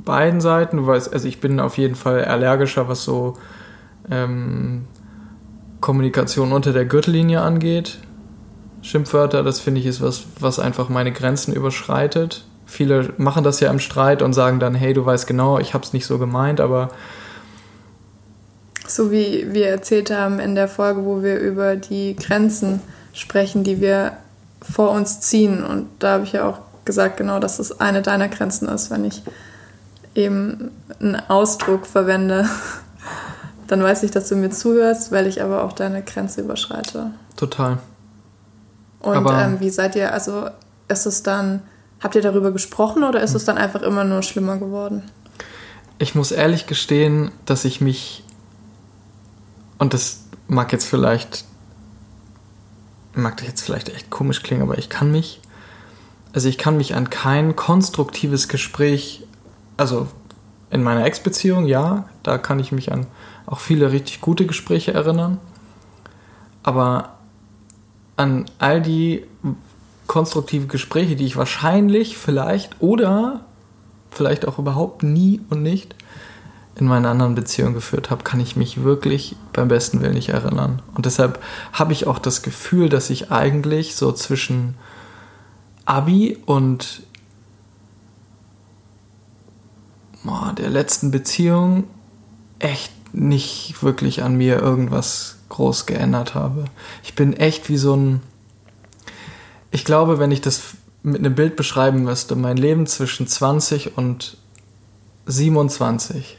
beiden Seiten, du weißt, also ich bin auf jeden Fall allergischer, was so ähm, Kommunikation unter der Gürtellinie angeht. Schimpfwörter, das finde ich ist was, was einfach meine Grenzen überschreitet. Viele machen das ja im Streit und sagen dann, hey, du weißt genau, ich habe es nicht so gemeint, aber so wie wir erzählt haben in der Folge, wo wir über die Grenzen sprechen, die wir vor uns ziehen. Und da habe ich ja auch gesagt, genau, dass es eine deiner Grenzen ist, wenn ich eben einen Ausdruck verwende. Dann weiß ich, dass du mir zuhörst, weil ich aber auch deine Grenze überschreite. Total. Und ähm, wie seid ihr, also ist es dann, habt ihr darüber gesprochen oder ist es dann einfach immer nur schlimmer geworden? ich muss ehrlich gestehen, dass ich mich, und das mag jetzt vielleicht, mag jetzt vielleicht echt komisch klingen, aber ich kann mich, also ich kann mich an kein konstruktives Gespräch, also in meiner Ex-Beziehung, ja, da kann ich mich an auch viele richtig gute Gespräche erinnern, aber an all die konstruktive Gespräche, die ich wahrscheinlich, vielleicht oder vielleicht auch überhaupt nie und nicht in meiner anderen Beziehung geführt habe, kann ich mich wirklich beim besten Willen nicht erinnern. Und deshalb habe ich auch das Gefühl, dass ich eigentlich so zwischen Abi und der letzten Beziehung echt nicht wirklich an mir irgendwas groß geändert habe. Ich bin echt wie so ein. Ich glaube, wenn ich das mit einem Bild beschreiben müsste, mein Leben zwischen 20 und 27,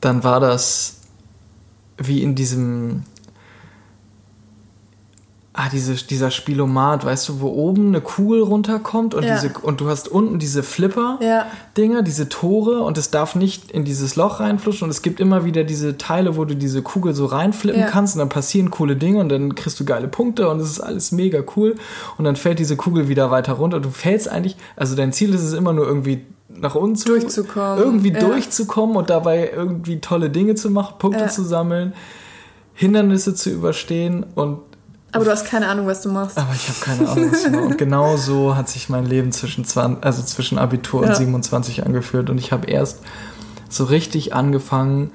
dann war das wie in diesem ah, diese, dieser Spielomat, weißt du, wo oben eine Kugel runterkommt und, ja. diese, und du hast unten diese Flipper-Dinger, ja. diese Tore und es darf nicht in dieses Loch reinfluschen und es gibt immer wieder diese Teile, wo du diese Kugel so reinflippen ja. kannst und dann passieren coole Dinge und dann kriegst du geile Punkte und es ist alles mega cool und dann fällt diese Kugel wieder weiter runter. Du fällst eigentlich, also dein Ziel ist es immer nur irgendwie nach unten zu, durchzukommen. irgendwie durchzukommen und dabei irgendwie tolle Dinge zu machen, Punkte zu sammeln. Hindernisse zu überstehen und aber du hast keine Ahnung, was du machst. Aber ich habe keine Ahnung, was ich mache. Und genau so hat sich mein Leben zwischen, 20, also zwischen Abitur ja. und 27 angeführt. Und ich habe erst so richtig angefangen,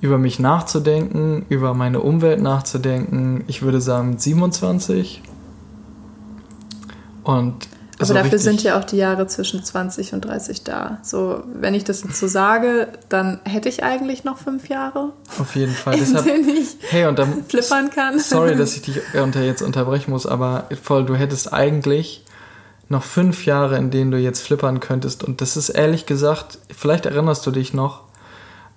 über mich nachzudenken, über meine Umwelt nachzudenken. Ich würde sagen 27. Und aber so dafür sind ja auch die Jahre zwischen 20 und 30 da. So, wenn ich das jetzt so sage, dann hätte ich eigentlich noch fünf Jahre. Auf jeden Fall. Deshalb, ich hey, und dann, flippern kann. Sorry, dass ich dich unter jetzt unterbrechen muss, aber voll, du hättest eigentlich noch fünf Jahre, in denen du jetzt flippern könntest. Und das ist ehrlich gesagt, vielleicht erinnerst du dich noch,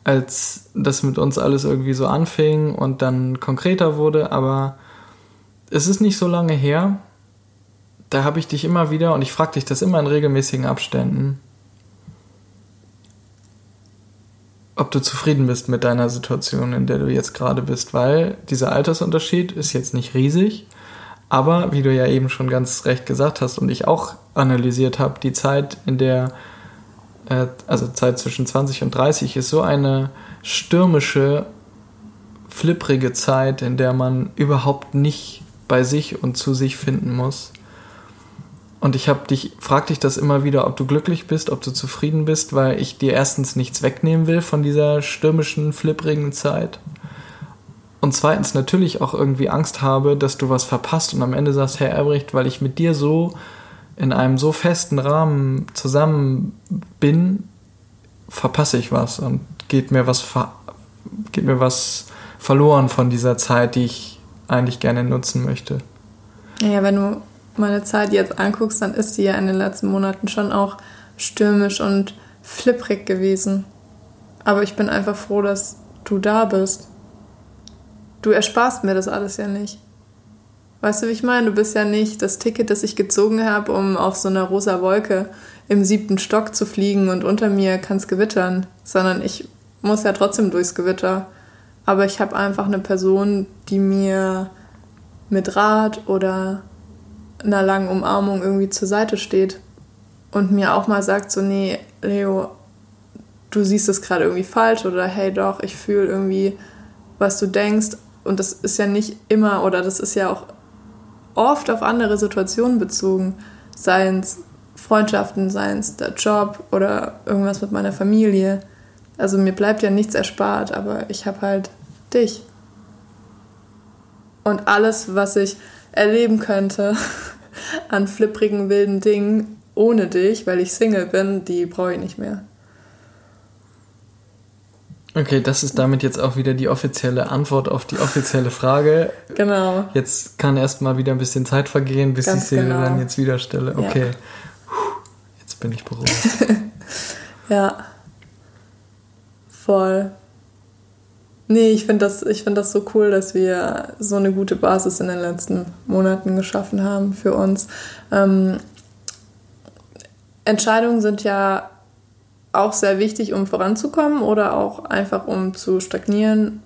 als das mit uns alles irgendwie so anfing und dann konkreter wurde, aber es ist nicht so lange her da habe ich dich immer wieder, und ich frage dich das immer in regelmäßigen Abständen, ob du zufrieden bist mit deiner Situation, in der du jetzt gerade bist, weil dieser Altersunterschied ist jetzt nicht riesig, aber wie du ja eben schon ganz recht gesagt hast und ich auch analysiert habe, die Zeit, in der, äh, also Zeit zwischen 20 und 30 ist so eine stürmische, flipprige Zeit, in der man überhaupt nicht bei sich und zu sich finden muss. Und ich habe dich, frag dich das immer wieder, ob du glücklich bist, ob du zufrieden bist, weil ich dir erstens nichts wegnehmen will von dieser stürmischen, flipprigen Zeit. Und zweitens natürlich auch irgendwie Angst habe, dass du was verpasst und am Ende sagst, Herr Albrecht, weil ich mit dir so in einem so festen Rahmen zusammen bin, verpasse ich was und geht mir was, geht mir was verloren von dieser Zeit, die ich eigentlich gerne nutzen möchte. Ja, wenn du meine Zeit jetzt anguckst, dann ist sie ja in den letzten Monaten schon auch stürmisch und flipprig gewesen. Aber ich bin einfach froh, dass du da bist. Du ersparst mir das alles ja nicht. Weißt du, wie ich meine? Du bist ja nicht das Ticket, das ich gezogen habe, um auf so einer rosa Wolke im siebten Stock zu fliegen und unter mir kann es gewittern, sondern ich muss ja trotzdem durchs Gewitter. Aber ich habe einfach eine Person, die mir mit Rat oder einer langen Umarmung irgendwie zur Seite steht und mir auch mal sagt, so, nee, Leo, du siehst es gerade irgendwie falsch oder hey doch, ich fühle irgendwie, was du denkst. Und das ist ja nicht immer oder das ist ja auch oft auf andere Situationen bezogen. Seien es Freundschaften, seien es der Job oder irgendwas mit meiner Familie. Also mir bleibt ja nichts erspart, aber ich habe halt dich. Und alles, was ich erleben könnte an flipprigen, wilden Dingen ohne dich, weil ich Single bin, die brauche ich nicht mehr. Okay, das ist damit jetzt auch wieder die offizielle Antwort auf die offizielle Frage. Genau. Jetzt kann erstmal wieder ein bisschen Zeit vergehen, bis Ganz ich sie genau. dann jetzt wieder stelle. Okay. Ja. Jetzt bin ich beruhigt. ja. Voll. Nee, ich finde das, find das so cool, dass wir so eine gute Basis in den letzten Monaten geschaffen haben für uns. Ähm, Entscheidungen sind ja auch sehr wichtig, um voranzukommen oder auch einfach um zu stagnieren,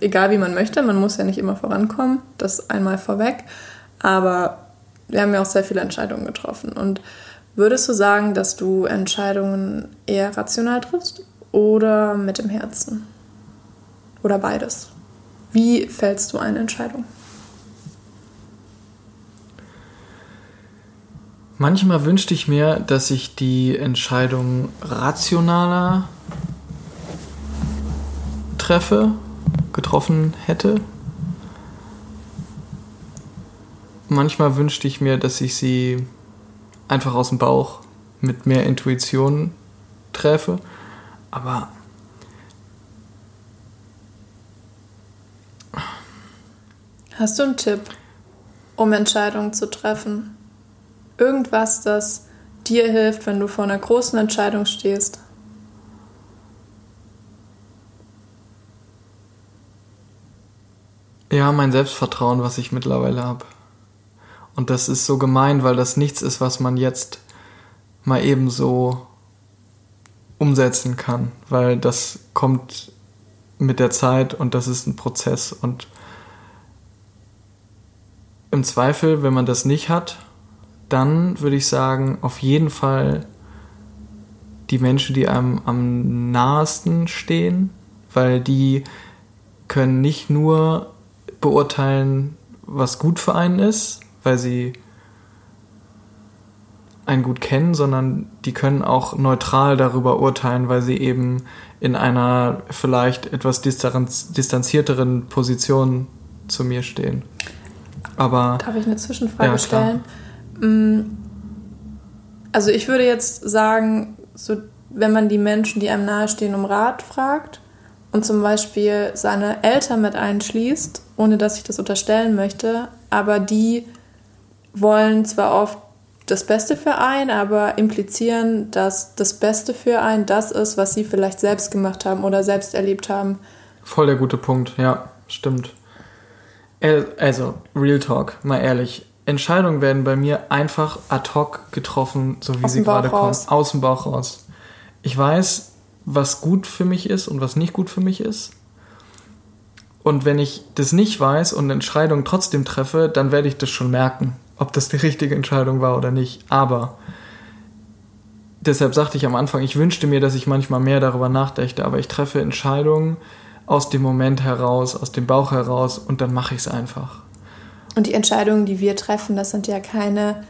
egal wie man möchte. Man muss ja nicht immer vorankommen, das einmal vorweg. Aber wir haben ja auch sehr viele Entscheidungen getroffen. Und würdest du sagen, dass du Entscheidungen eher rational triffst oder mit dem Herzen? Oder beides? Wie fällst du eine Entscheidung? Manchmal wünschte ich mir, dass ich die Entscheidung rationaler treffe, getroffen hätte. Manchmal wünschte ich mir, dass ich sie einfach aus dem Bauch mit mehr Intuition treffe. Aber Hast du einen Tipp, um Entscheidungen zu treffen? Irgendwas, das dir hilft, wenn du vor einer großen Entscheidung stehst? Ja, mein Selbstvertrauen, was ich mittlerweile habe. Und das ist so gemein, weil das nichts ist, was man jetzt mal eben so umsetzen kann, weil das kommt mit der Zeit und das ist ein Prozess und im Zweifel, wenn man das nicht hat, dann würde ich sagen, auf jeden Fall die Menschen, die einem am nahesten stehen, weil die können nicht nur beurteilen, was gut für einen ist, weil sie einen gut kennen, sondern die können auch neutral darüber urteilen, weil sie eben in einer vielleicht etwas distanzierteren Position zu mir stehen. Aber. Darf ich eine Zwischenfrage ja, stellen? Mm, also ich würde jetzt sagen, so, wenn man die Menschen, die einem nahestehen, um Rat fragt und zum Beispiel seine Eltern mit einschließt, ohne dass ich das unterstellen möchte, aber die wollen zwar oft das Beste für einen, aber implizieren, dass das Beste für einen das ist, was sie vielleicht selbst gemacht haben oder selbst erlebt haben. Voll der gute Punkt, ja, stimmt. Äh, also, Real Talk, mal ehrlich. Entscheidungen werden bei mir einfach ad hoc getroffen, so wie sie gerade kommen. Aus dem Bauch raus. Ich weiß, was gut für mich ist und was nicht gut für mich ist. Und wenn ich das nicht weiß und eine Entscheidung trotzdem treffe, dann werde ich das schon merken, ob das die richtige Entscheidung war oder nicht. Aber deshalb sagte ich am Anfang, ich wünschte mir, dass ich manchmal mehr darüber nachdachte, aber ich treffe Entscheidungen, aus dem Moment heraus, aus dem Bauch heraus und dann mache ich es einfach. Und die Entscheidungen, die wir treffen, das sind ja keine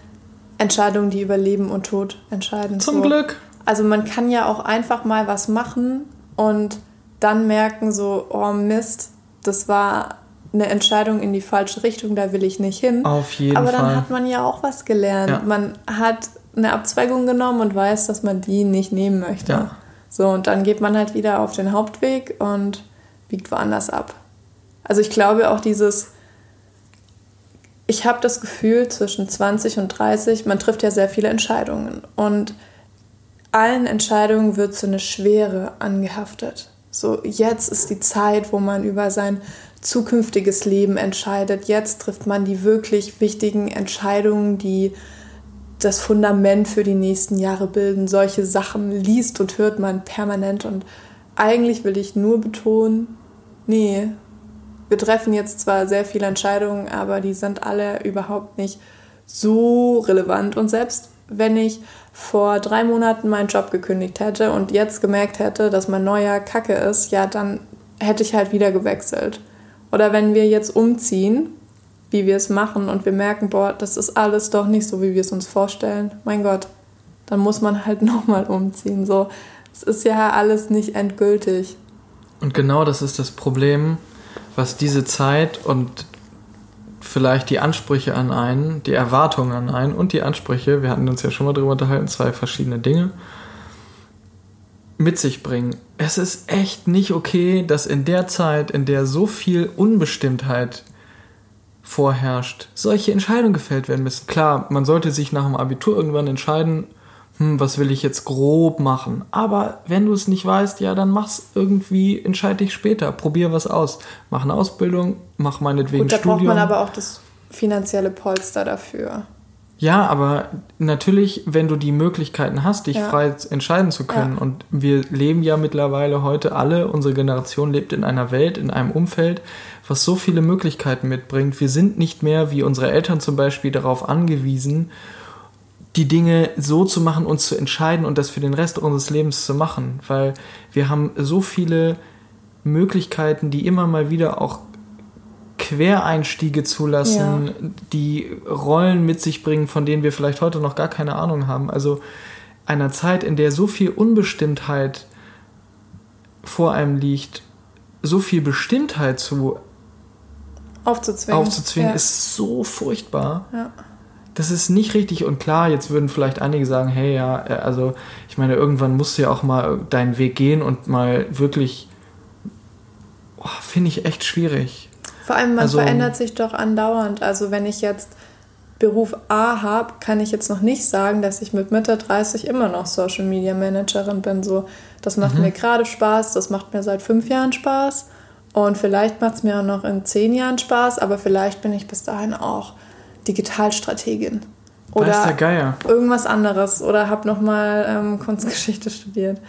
Entscheidungen, die über Leben und Tod entscheiden. Zum so. Glück. Also man kann ja auch einfach mal was machen und dann merken so, oh Mist, das war eine Entscheidung in die falsche Richtung, da will ich nicht hin. Auf jeden Aber Fall. Aber dann hat man ja auch was gelernt. Ja. Man hat eine Abzweigung genommen und weiß, dass man die nicht nehmen möchte. Ja. So, und dann geht man halt wieder auf den Hauptweg und biegt woanders ab. Also ich glaube auch dieses, ich habe das Gefühl, zwischen 20 und 30, man trifft ja sehr viele Entscheidungen und allen Entscheidungen wird so eine Schwere angehaftet. So, jetzt ist die Zeit, wo man über sein zukünftiges Leben entscheidet. Jetzt trifft man die wirklich wichtigen Entscheidungen, die das Fundament für die nächsten Jahre bilden. Solche Sachen liest und hört man permanent. Und eigentlich will ich nur betonen, nee, wir treffen jetzt zwar sehr viele Entscheidungen, aber die sind alle überhaupt nicht so relevant. Und selbst wenn ich vor drei Monaten meinen Job gekündigt hätte und jetzt gemerkt hätte, dass mein neuer Kacke ist, ja, dann hätte ich halt wieder gewechselt. Oder wenn wir jetzt umziehen, wie wir es machen und wir merken, boah, das ist alles doch nicht so, wie wir es uns vorstellen. Mein Gott, dann muss man halt nochmal umziehen. So, es ist ja alles nicht endgültig. Und genau das ist das Problem, was diese Zeit und vielleicht die Ansprüche an einen, die Erwartungen an einen und die Ansprüche, wir hatten uns ja schon mal darüber unterhalten, zwei verschiedene Dinge, mit sich bringen. Es ist echt nicht okay, dass in der Zeit, in der so viel Unbestimmtheit vorherrscht, solche Entscheidungen gefällt werden müssen. Klar, man sollte sich nach dem Abitur irgendwann entscheiden, hm, was will ich jetzt grob machen? Aber wenn du es nicht weißt, ja, dann mach's irgendwie, entscheide dich später, probier was aus. Mach eine Ausbildung, mach meinetwegen Gut, da Studium. braucht man aber auch das finanzielle Polster dafür. Ja, aber natürlich, wenn du die Möglichkeiten hast, dich Ja. frei entscheiden zu können. Ja. Und wir leben ja mittlerweile heute alle, unsere Generation lebt in einer Welt, in einem Umfeld, was so viele Möglichkeiten mitbringt. Wir sind nicht mehr, wie unsere Eltern zum Beispiel, darauf angewiesen, die Dinge so zu machen, uns zu entscheiden und das für den Rest unseres Lebens zu machen. Weil wir haben so viele Möglichkeiten, die immer mal wieder auch Quereinstiege zulassen, die Rollen mit sich bringen, von denen wir vielleicht heute noch gar keine Ahnung haben. Also einer Zeit, in der so viel Unbestimmtheit vor einem liegt, so viel Bestimmtheit zu Aufzuzwingen. aufzuzwingen, ja. ist so furchtbar. Ja. Das ist nicht richtig und klar, jetzt würden vielleicht einige sagen, hey, ja, äh, also ich meine, irgendwann musst du ja auch mal deinen Weg gehen und mal wirklich, oh, finde ich echt schwierig. Vor allem, man Also- verändert sich doch andauernd. Also wenn ich jetzt Beruf A habe, kann ich jetzt noch nicht sagen, dass ich mit Mitte 30 immer noch Social Media Managerin bin. So, das macht Mhm. mir gerade Spaß, das macht mir seit fünf Jahren Spaß. Und vielleicht macht es mir auch noch in zehn Jahren Spaß, aber vielleicht bin ich bis dahin auch Digitalstrategin. Oder Geier. irgendwas anderes. Oder habe nochmal ähm, Kunstgeschichte studiert.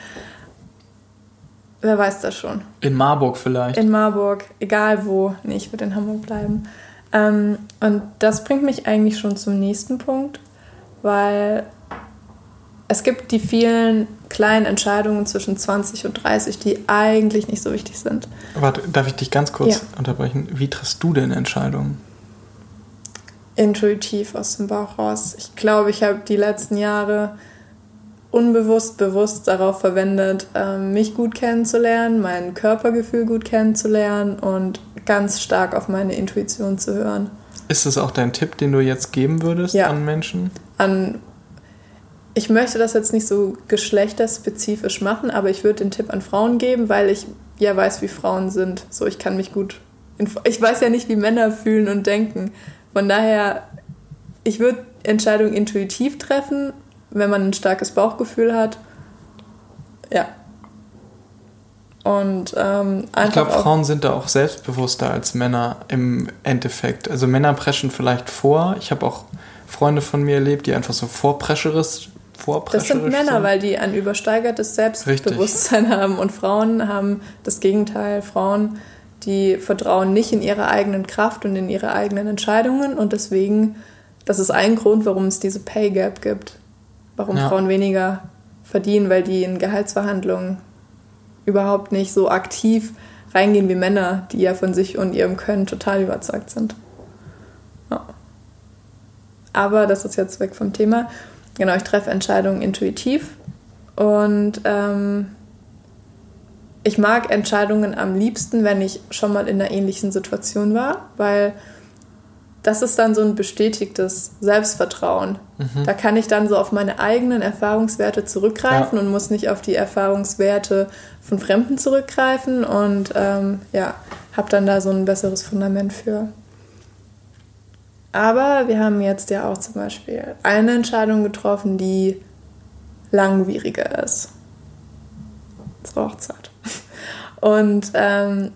Wer weiß das schon. In Marburg vielleicht. In Marburg, egal wo. Nee, ich würde in Hamburg bleiben. Ähm, und das bringt mich eigentlich schon zum nächsten Punkt, weil es gibt die vielen kleinen Entscheidungen zwischen 20 und 30, die eigentlich nicht so wichtig sind. Warte, darf ich dich ganz kurz Ja. unterbrechen? Wie triffst du denn Entscheidungen? Intuitiv aus dem Bauch raus. Ich glaube, ich habe die letzten Jahre unbewusst, bewusst darauf verwendet, ähm, mich gut kennenzulernen, mein Körpergefühl gut kennenzulernen und ganz stark auf meine Intuition zu hören. Ist das auch dein Tipp, den du jetzt geben würdest Ja. an Menschen? an. Ich möchte das jetzt nicht so geschlechterspezifisch machen, aber ich würde den Tipp an Frauen geben, weil ich ja weiß, wie Frauen sind. So, ich kann mich gut. Ich weiß ja nicht, wie Männer fühlen und denken. Von daher, ich würde Entscheidungen intuitiv treffen, wenn man ein starkes Bauchgefühl hat. Ja. Und ähm, einfach. Ich glaube, Frauen sind da auch selbstbewusster als Männer im Endeffekt. Also Männer preschen vielleicht vor. Ich habe auch Freunde von mir erlebt, die einfach so vorprescherisch, Das sind Männer, sind. weil die ein übersteigertes Selbstbewusstsein haben und Frauen haben das Gegenteil. Frauen, die vertrauen nicht in ihre eigenen Kraft und in ihre eigenen Entscheidungen und deswegen, das ist ein Grund, warum es diese Pay Gap gibt. Warum Ja. Frauen weniger verdienen, weil die in Gehaltsverhandlungen überhaupt nicht so aktiv reingehen wie Männer, die ja von sich und ihrem Können total überzeugt sind. Ja. Aber das ist jetzt weg vom Thema. Genau, ich treffe Entscheidungen intuitiv und ähm, ich mag Entscheidungen am liebsten, wenn ich schon mal in einer ähnlichen Situation war, weil das ist dann so ein bestätigtes Selbstvertrauen. Mhm. Da kann ich dann so auf meine eigenen Erfahrungswerte zurückgreifen und muss nicht auf die Erfahrungswerte von Fremden zurückgreifen und ähm, ja, habe dann da so ein besseres Fundament für. Aber wir haben jetzt ja auch zum Beispiel eine Entscheidung getroffen, die langwieriger ist. Unsere Hochzeit. Und ähm,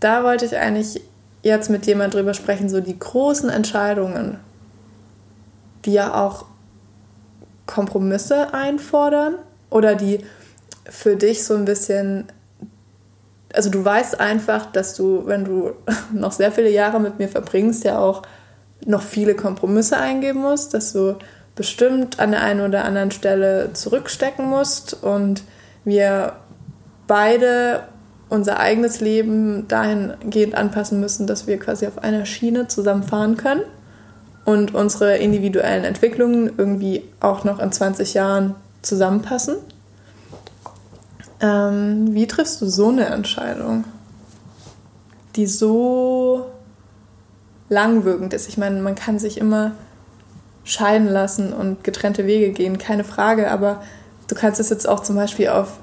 da wollte ich eigentlich jetzt mit jemand drüber sprechen, so die großen Entscheidungen, die ja auch Kompromisse einfordern oder die für dich so ein bisschen, also du weißt einfach, dass du, wenn du noch sehr viele Jahre mit mir verbringst, ja auch noch viele Kompromisse eingeben musst, dass du bestimmt an der einen oder anderen Stelle zurückstecken musst und wir beide unser eigenes Leben dahingehend anpassen müssen, dass wir quasi auf einer Schiene zusammen fahren können und unsere individuellen Entwicklungen irgendwie auch noch in 20 Jahren zusammenpassen. Ähm, wie triffst du so eine Entscheidung, die so langwirkend ist? Ich meine, man kann sich immer scheiden lassen und getrennte Wege gehen, keine Frage, aber du kannst es jetzt auch zum Beispiel auf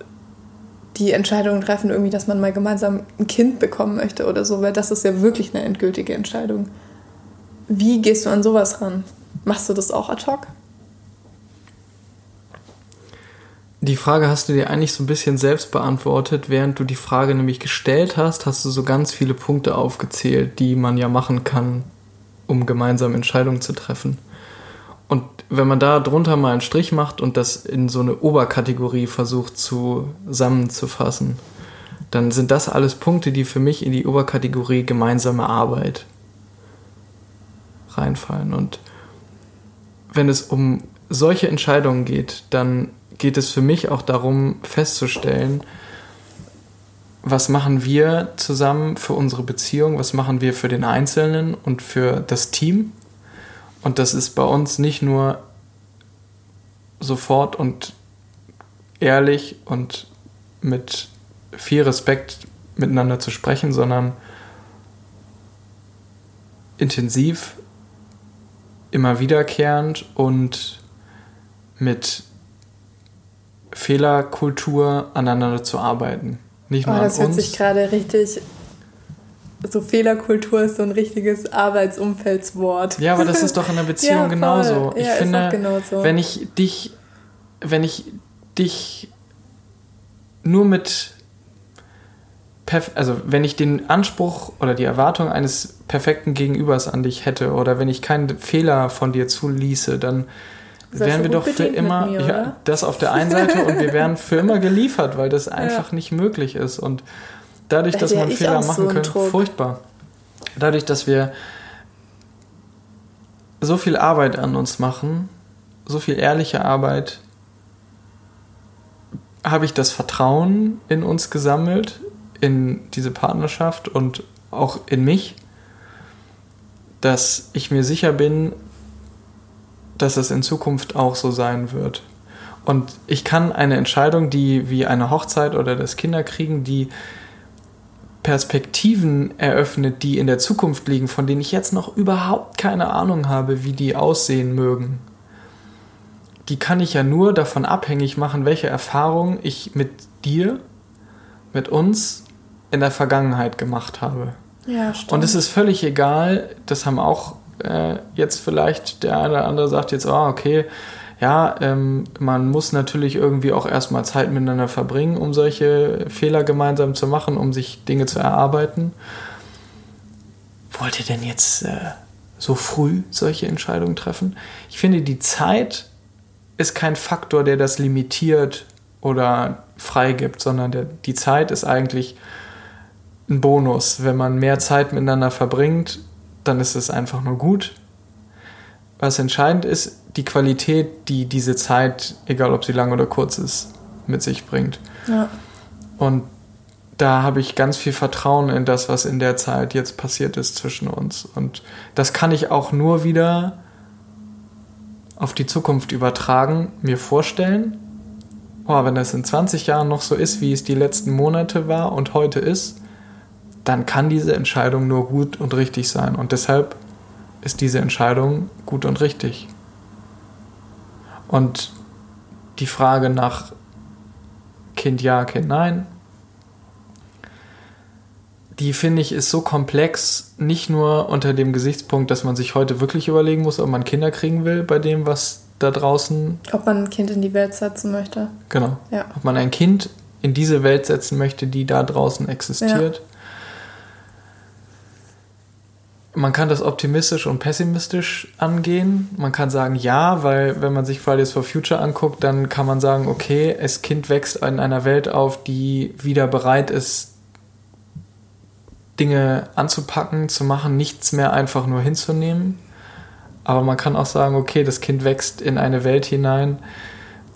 die Entscheidung treffen, irgendwie, dass man mal gemeinsam ein Kind bekommen möchte oder so, weil das ist ja wirklich eine endgültige Entscheidung. Wie gehst du an sowas ran? Machst du das auch ad hoc? Die Frage hast du dir eigentlich so ein bisschen selbst beantwortet. Während du die Frage nämlich gestellt hast, hast du so ganz viele Punkte aufgezählt, die man ja machen kann, um gemeinsam Entscheidungen zu treffen. Wenn man da drunter mal einen Strich macht und das in so eine Oberkategorie versucht zusammenzufassen, dann sind das alles Punkte, die für mich in die Oberkategorie gemeinsame Arbeit reinfallen. Und wenn es um solche Entscheidungen geht, dann geht es für mich auch darum festzustellen, was machen wir zusammen für unsere Beziehung, was machen wir für den Einzelnen und für das Team. Und das ist bei uns nicht nur sofort und ehrlich und mit viel Respekt miteinander zu sprechen, sondern intensiv, immer wiederkehrend und mit Fehlerkultur aneinander zu arbeiten. Nicht nur oh, das hört sich gerade richtig. So Fehlerkultur ist so ein richtiges Arbeitsumfeldswort. Ja, aber das ist doch in der Beziehung ja, genauso. Ich ja, finde, genauso. wenn ich dich, wenn ich dich nur mit also wenn ich den Anspruch oder die Erwartung eines perfekten Gegenübers an dich hätte oder wenn ich keinen Fehler von dir zuließe, dann wären wir doch für immer mir, ja, das auf der einen Seite und wir wären für immer geliefert, weil das einfach ja. nicht möglich ist und dadurch, dass man Fehler machen so können, Druck. furchtbar. Dadurch, dass wir so viel Arbeit an uns machen, so viel ehrliche Arbeit, habe ich das Vertrauen in uns gesammelt, in diese Partnerschaft und auch in mich, dass ich mir sicher bin, dass es in Zukunft auch so sein wird. Und ich kann eine Entscheidung, die wie eine Hochzeit oder das Kinderkriegen, die Perspektiven eröffnet, die in der Zukunft liegen, von denen ich jetzt noch überhaupt keine Ahnung habe, wie die aussehen mögen. Die kann ich ja nur davon abhängig machen, welche Erfahrungen ich mit dir, mit uns in der Vergangenheit gemacht habe. Ja, stimmt. Und es ist völlig egal, das haben auch äh, jetzt vielleicht der eine oder andere sagt jetzt, oh, okay, ja, ähm, man muss natürlich irgendwie auch erstmal Zeit miteinander verbringen, um solche Fehler gemeinsam zu machen, um sich Dinge zu erarbeiten. Wollt ihr denn jetzt äh, so früh solche Entscheidungen treffen? Ich finde, die Zeit ist kein Faktor, der das limitiert oder freigibt, sondern der, die Zeit ist eigentlich ein Bonus. Wenn man mehr Zeit miteinander verbringt, dann ist es einfach nur gut. Was entscheidend ist, die Qualität, die diese Zeit, egal ob sie lang oder kurz ist, mit sich bringt. Ja. Und da habe ich ganz viel Vertrauen in das, was in der Zeit jetzt passiert ist zwischen uns. Und das kann ich auch nur wieder auf die Zukunft übertragen, mir vorstellen. Oh, wenn das in 20 Jahren noch so ist, wie es die letzten Monate war und heute ist, dann kann diese Entscheidung nur gut und richtig sein. Und deshalb ist diese Entscheidung gut und richtig. Und die Frage nach Kind ja, Kind nein, die finde ich ist so komplex, nicht nur unter dem Gesichtspunkt, dass man sich heute wirklich überlegen muss, ob man Kinder kriegen will bei dem, was da draußen. Ob man ein Kind in die Welt setzen möchte. Genau. Ja. Ob man ein Kind in diese Welt setzen möchte, die da draußen existiert. Ja man kann das optimistisch und pessimistisch angehen. Man kann sagen, ja, weil wenn man sich Fridays for Future anguckt, dann kann man sagen, okay, das Kind wächst in einer Welt auf, die wieder bereit ist, Dinge anzupacken, zu machen, nichts mehr einfach nur hinzunehmen. Aber man kann auch sagen, okay, das Kind wächst in eine Welt hinein,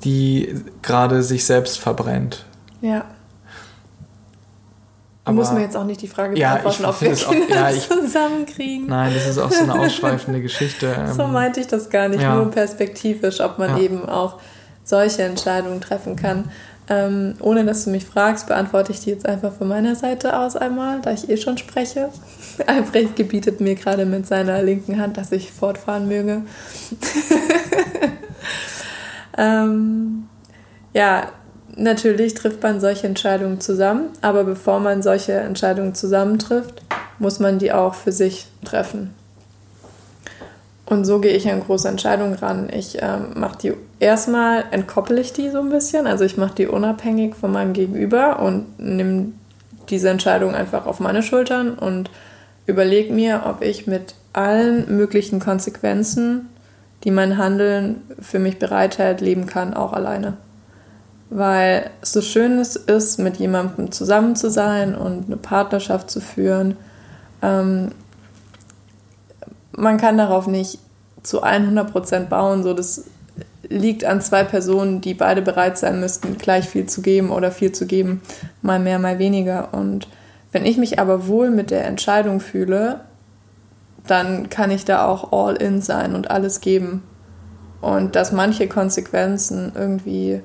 die gerade sich selbst verbrennt. Ja. Aber, muss man jetzt auch nicht die Frage beantworten, ja, ob wir Kinder auch, ja, ich, zusammenkriegen. Nein, das ist auch so eine ausschweifende Geschichte. so ähm, meinte ich das gar nicht, ja. nur perspektivisch, ob man eben auch solche Entscheidungen treffen kann. Ähm, ohne dass du mich fragst, beantworte ich die jetzt einfach von meiner Seite aus einmal, da ich eh schon spreche. Albrecht gebietet mir gerade mit seiner linken Hand, dass ich fortfahren möge. ähm, ja, Natürlich trifft man solche Entscheidungen zusammen, aber bevor man solche Entscheidungen zusammentrifft, muss man die auch für sich treffen. Und so gehe ich an große Entscheidungen ran. Ich ähm, mache die erstmal entkoppel ich die so ein bisschen, also ich mache die unabhängig von meinem Gegenüber und nehme diese Entscheidung einfach auf meine Schultern und überlege mir, ob ich mit allen möglichen Konsequenzen die mein Handeln für mich bereithält, leben kann, auch alleine. Weil es so schön es ist, mit jemandem zusammen zu sein und eine Partnerschaft zu führen. Ähm, man kann darauf nicht zu 100% bauen. So, das liegt an zwei Personen, die beide bereit sein müssten, gleich viel zu geben oder viel zu geben, mal mehr, mal weniger. Und wenn ich mich aber wohl mit der Entscheidung fühle, dann kann ich da auch all in sein und alles geben. Und dass manche Konsequenzen irgendwie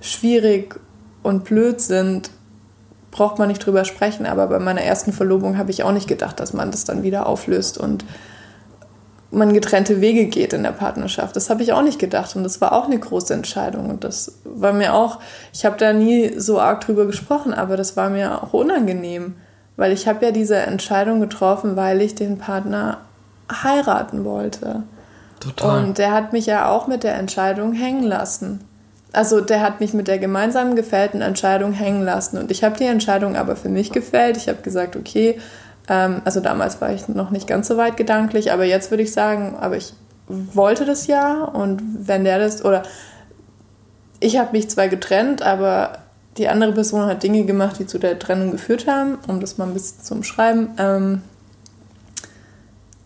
schwierig und blöd sind, braucht man nicht drüber sprechen. Aber bei meiner ersten Verlobung habe ich auch nicht gedacht, dass man das dann wieder auflöst und man getrennte Wege geht in der Partnerschaft. Das habe ich auch nicht gedacht und das war auch eine große Entscheidung und das war mir auch, ich habe da nie so arg drüber gesprochen, aber das war mir auch unangenehm, weil ich habe ja diese Entscheidung getroffen, weil ich den Partner heiraten wollte. Total. Und der hat mich ja auch mit der Entscheidung hängen lassen. Also der hat mich mit der gemeinsamen gefällten Entscheidung hängen lassen und ich habe die Entscheidung aber für mich gefällt. Ich habe gesagt, okay, ähm, also damals war ich noch nicht ganz so weit gedanklich, aber jetzt würde ich sagen, aber ich wollte das ja und wenn der das oder ich habe mich zwar getrennt, aber die andere Person hat Dinge gemacht, die zu der Trennung geführt haben, um das mal ein bisschen zu umschreiben. Ähm,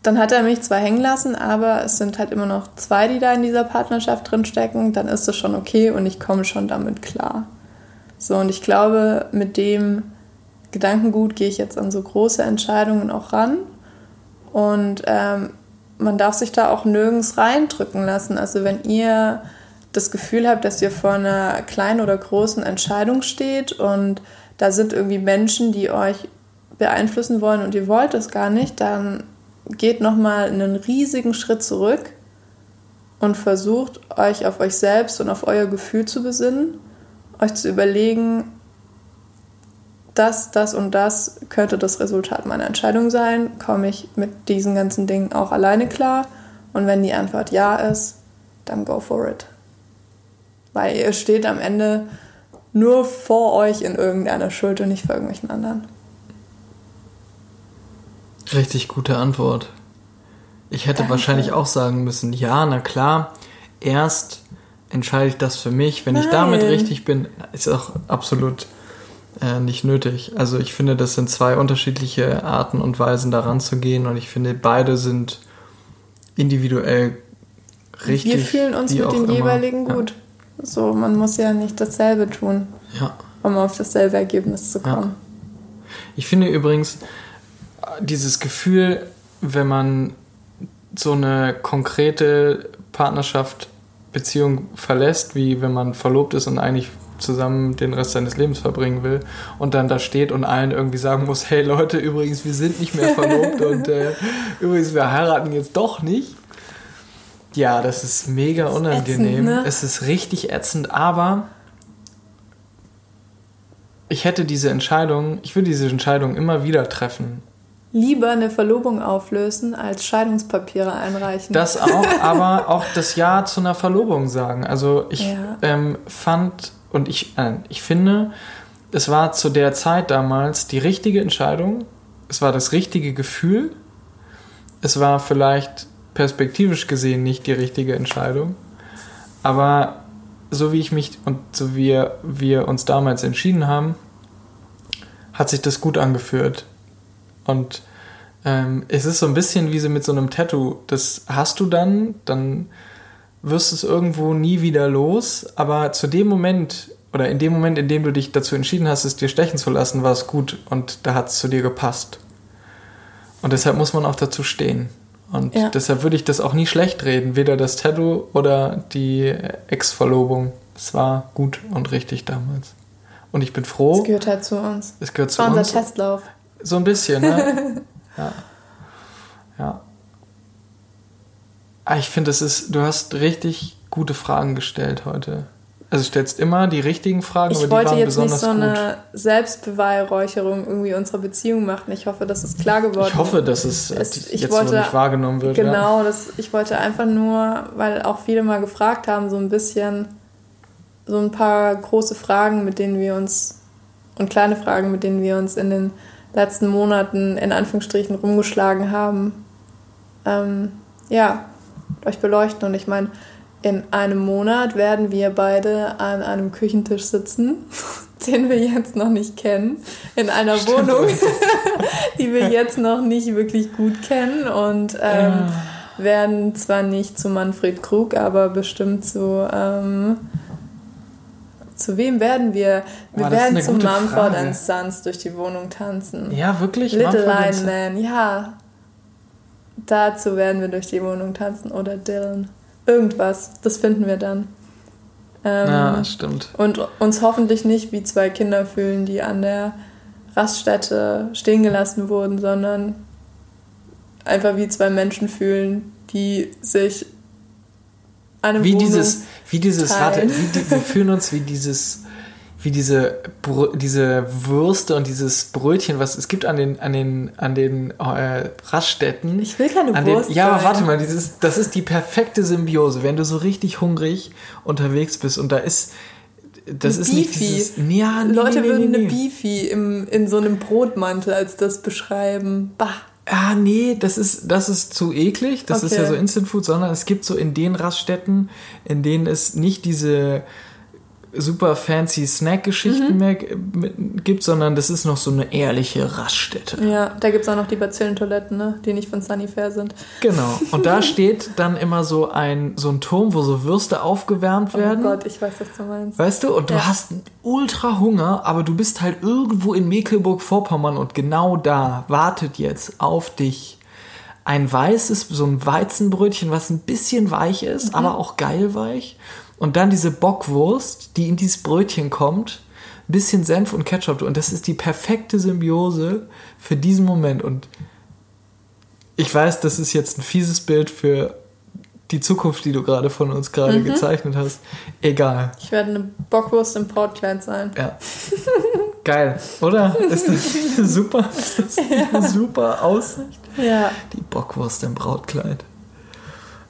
dann hat er mich zwar hängen lassen, aber es sind halt immer noch zwei, die da in dieser Partnerschaft drin stecken. Dann ist das schon okay und ich komme schon damit klar. So, und ich glaube, mit dem Gedankengut gehe ich jetzt an so große Entscheidungen auch ran. Und ähm, man darf sich da auch nirgends reindrücken lassen. Also wenn ihr das Gefühl habt, dass ihr vor einer kleinen oder großen Entscheidung steht und da sind irgendwie Menschen, die euch beeinflussen wollen und ihr wollt es gar nicht, dann geht nochmal einen riesigen Schritt zurück und versucht euch auf euch selbst und auf euer Gefühl zu besinnen, euch zu überlegen, das, das und das könnte das Resultat meiner Entscheidung sein. Komme ich mit diesen ganzen Dingen auch alleine klar? Und wenn die Antwort ja ist, dann go for it. Weil ihr steht am Ende nur vor euch in irgendeiner Schuld und nicht vor irgendwelchen anderen. Richtig gute Antwort. Ich hätte Danke. wahrscheinlich auch sagen müssen, ja, na klar, erst entscheide ich das für mich. Wenn Nein. ich damit richtig bin, ist auch absolut äh, nicht nötig. Also ich finde, das sind zwei unterschiedliche Arten und Weisen daran zu gehen und ich finde, beide sind individuell richtig. Wir fühlen uns mit den jeweiligen ja. gut. So, man muss ja nicht dasselbe tun, ja. um auf dasselbe Ergebnis zu kommen. Ja. Ich finde übrigens, dieses Gefühl, wenn man so eine konkrete Partnerschaft, Beziehung verlässt, wie wenn man verlobt ist und eigentlich zusammen den Rest seines Lebens verbringen will und dann da steht und allen irgendwie sagen muss, hey Leute, übrigens, wir sind nicht mehr verlobt und äh, übrigens, wir heiraten jetzt doch nicht. Ja, das ist mega das ist unangenehm. Ätzend, ne? Es ist richtig ätzend, aber ich hätte diese Entscheidung, ich würde diese Entscheidung immer wieder treffen. Lieber eine Verlobung auflösen, als Scheidungspapiere einreichen. Das auch, aber auch das Ja zu einer Verlobung sagen. Also ich ja. ähm, fand und ich, äh, ich finde, es war zu der Zeit damals die richtige Entscheidung, es war das richtige Gefühl, es war vielleicht perspektivisch gesehen nicht die richtige Entscheidung, aber so wie ich mich und so wie wir, wir uns damals entschieden haben, hat sich das gut angeführt. Und ähm, es ist so ein bisschen wie so mit so einem Tattoo. Das hast du dann, dann wirst es irgendwo nie wieder los, aber zu dem Moment oder in dem Moment, in dem du dich dazu entschieden hast, es dir stechen zu lassen, war es gut und da hat es zu dir gepasst. Und deshalb muss man auch dazu stehen. Und ja. deshalb würde ich das auch nie schlecht reden, weder das Tattoo oder die Ex-Verlobung. Es war gut und richtig damals. Und ich bin froh. Es gehört halt zu uns. Es gehört zu war uns. unser Testlauf. So ein bisschen, ne? ja. Ja. Ah, ich finde, es ist, du hast richtig gute Fragen gestellt heute. Also du stellst immer die richtigen Fragen, ich aber die wollte waren jetzt nicht so gut. eine Selbstbeweihräucherung irgendwie unserer Beziehung machen. Ich hoffe, das ist klar geworden. Ich hoffe, dass es, es jetzt wollte, nicht wahrgenommen wird. Genau, ja. das, ich wollte einfach nur, weil auch viele mal gefragt haben, so ein bisschen so ein paar große Fragen, mit denen wir uns und kleine Fragen, mit denen wir uns in den letzten Monaten in Anführungsstrichen rumgeschlagen haben. Ähm, ja, euch beleuchten. Und ich meine, in einem Monat werden wir beide an einem Küchentisch sitzen, den wir jetzt noch nicht kennen, in einer Stimmt. Wohnung, die wir jetzt noch nicht wirklich gut kennen und ähm, ja. werden zwar nicht zu Manfred Krug, aber bestimmt zu ähm, zu wem werden wir? Wir Boah, werden zu Mumford and Sons durch die Wohnung tanzen. Ja, wirklich? Little Lion Man, ja. Dazu werden wir durch die Wohnung tanzen. Oder Dylan. Irgendwas. Das finden wir dann. Ähm, ja, stimmt. Und uns hoffentlich nicht wie zwei Kinder fühlen, die an der Raststätte stehen gelassen wurden, sondern einfach wie zwei Menschen fühlen, die sich eine wie Wohnung dieses, wie dieses, warte, wie wir fühlen uns wie dieses, wie diese, diese Würste und dieses Brötchen, was es gibt an den, an den, an den äh, Raststätten. Ich will keine an Wurst. Den, ja, aber warte mal, dieses, das ist die perfekte Symbiose, wenn du so richtig hungrig unterwegs bist und da ist. Das ein ist Beefy. nicht dieses. Ja, nee, Leute nee, nee, würden eine Beefy im, in so einem Brotmantel als das beschreiben. Bah. Ah, nee, das ist, das ist zu eklig. Das okay. ist ja so Instant Food, sondern es gibt so in den Raststätten, in denen es nicht diese super fancy Snack-Geschichten mhm. mehr gibt, sondern das ist noch so eine ehrliche Raststätte. Ja, da gibt es auch noch die Bazillentoiletten, ne? die nicht von Sunnyfair sind. Genau. Und da steht dann immer so ein, so ein Turm, wo so Würste aufgewärmt werden. Oh Gott, ich weiß, was du meinst. Weißt du? Und ja. du hast ultra Hunger, aber du bist halt irgendwo in Mecklenburg-Vorpommern und genau da wartet jetzt auf dich ein weißes, so ein Weizenbrötchen, was ein bisschen weich ist, mhm. aber auch geil weich und dann diese Bockwurst, die in dieses Brötchen kommt, ein bisschen Senf und Ketchup. Und das ist die perfekte Symbiose für diesen Moment. Und ich weiß, das ist jetzt ein fieses Bild für die Zukunft, die du gerade von uns gerade mhm. gezeichnet hast. Egal. Ich werde eine Bockwurst im Brautkleid sein. Ja. Geil, oder? Ist das super? Ist das ja. eine super Aussicht? Ja. Die Bockwurst im Brautkleid.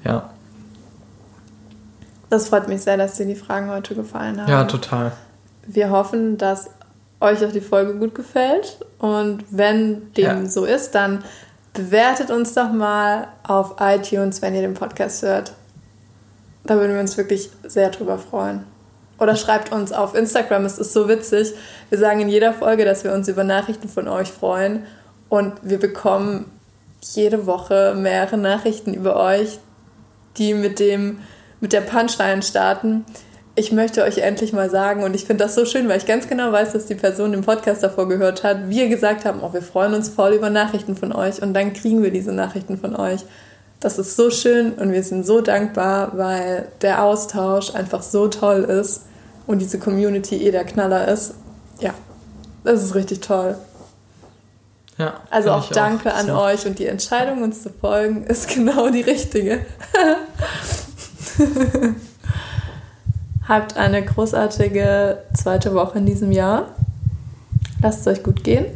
Ja. Das freut mich sehr, dass dir die Fragen heute gefallen haben. Ja, total. Wir hoffen, dass euch auch die Folge gut gefällt. Und wenn dem ja. so ist, dann bewertet uns doch mal auf iTunes, wenn ihr den Podcast hört. Da würden wir uns wirklich sehr drüber freuen. Oder schreibt uns auf Instagram, es ist so witzig. Wir sagen in jeder Folge, dass wir uns über Nachrichten von euch freuen. Und wir bekommen jede Woche mehrere Nachrichten über euch, die mit dem mit der Punchline starten. Ich möchte euch endlich mal sagen, und ich finde das so schön, weil ich ganz genau weiß, dass die Person den Podcast davor gehört hat, wir gesagt haben, oh, wir freuen uns voll über Nachrichten von euch und dann kriegen wir diese Nachrichten von euch. Das ist so schön und wir sind so dankbar, weil der Austausch einfach so toll ist und diese Community eh der Knaller ist. Ja, das ist richtig toll. Ja, also auch danke auch. an so. euch und die Entscheidung, uns zu folgen, ist genau die richtige. Habt eine großartige zweite Woche in diesem Jahr. Lasst es euch gut gehen.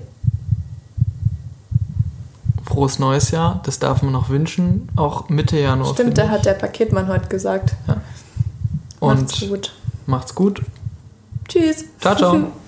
Frohes neues Jahr, das darf man noch wünschen, auch Mitte Januar. Stimmt, da hat der Paketmann heute gesagt. Ja. Und macht's gut. Macht's gut. Tschüss. Ciao, ciao.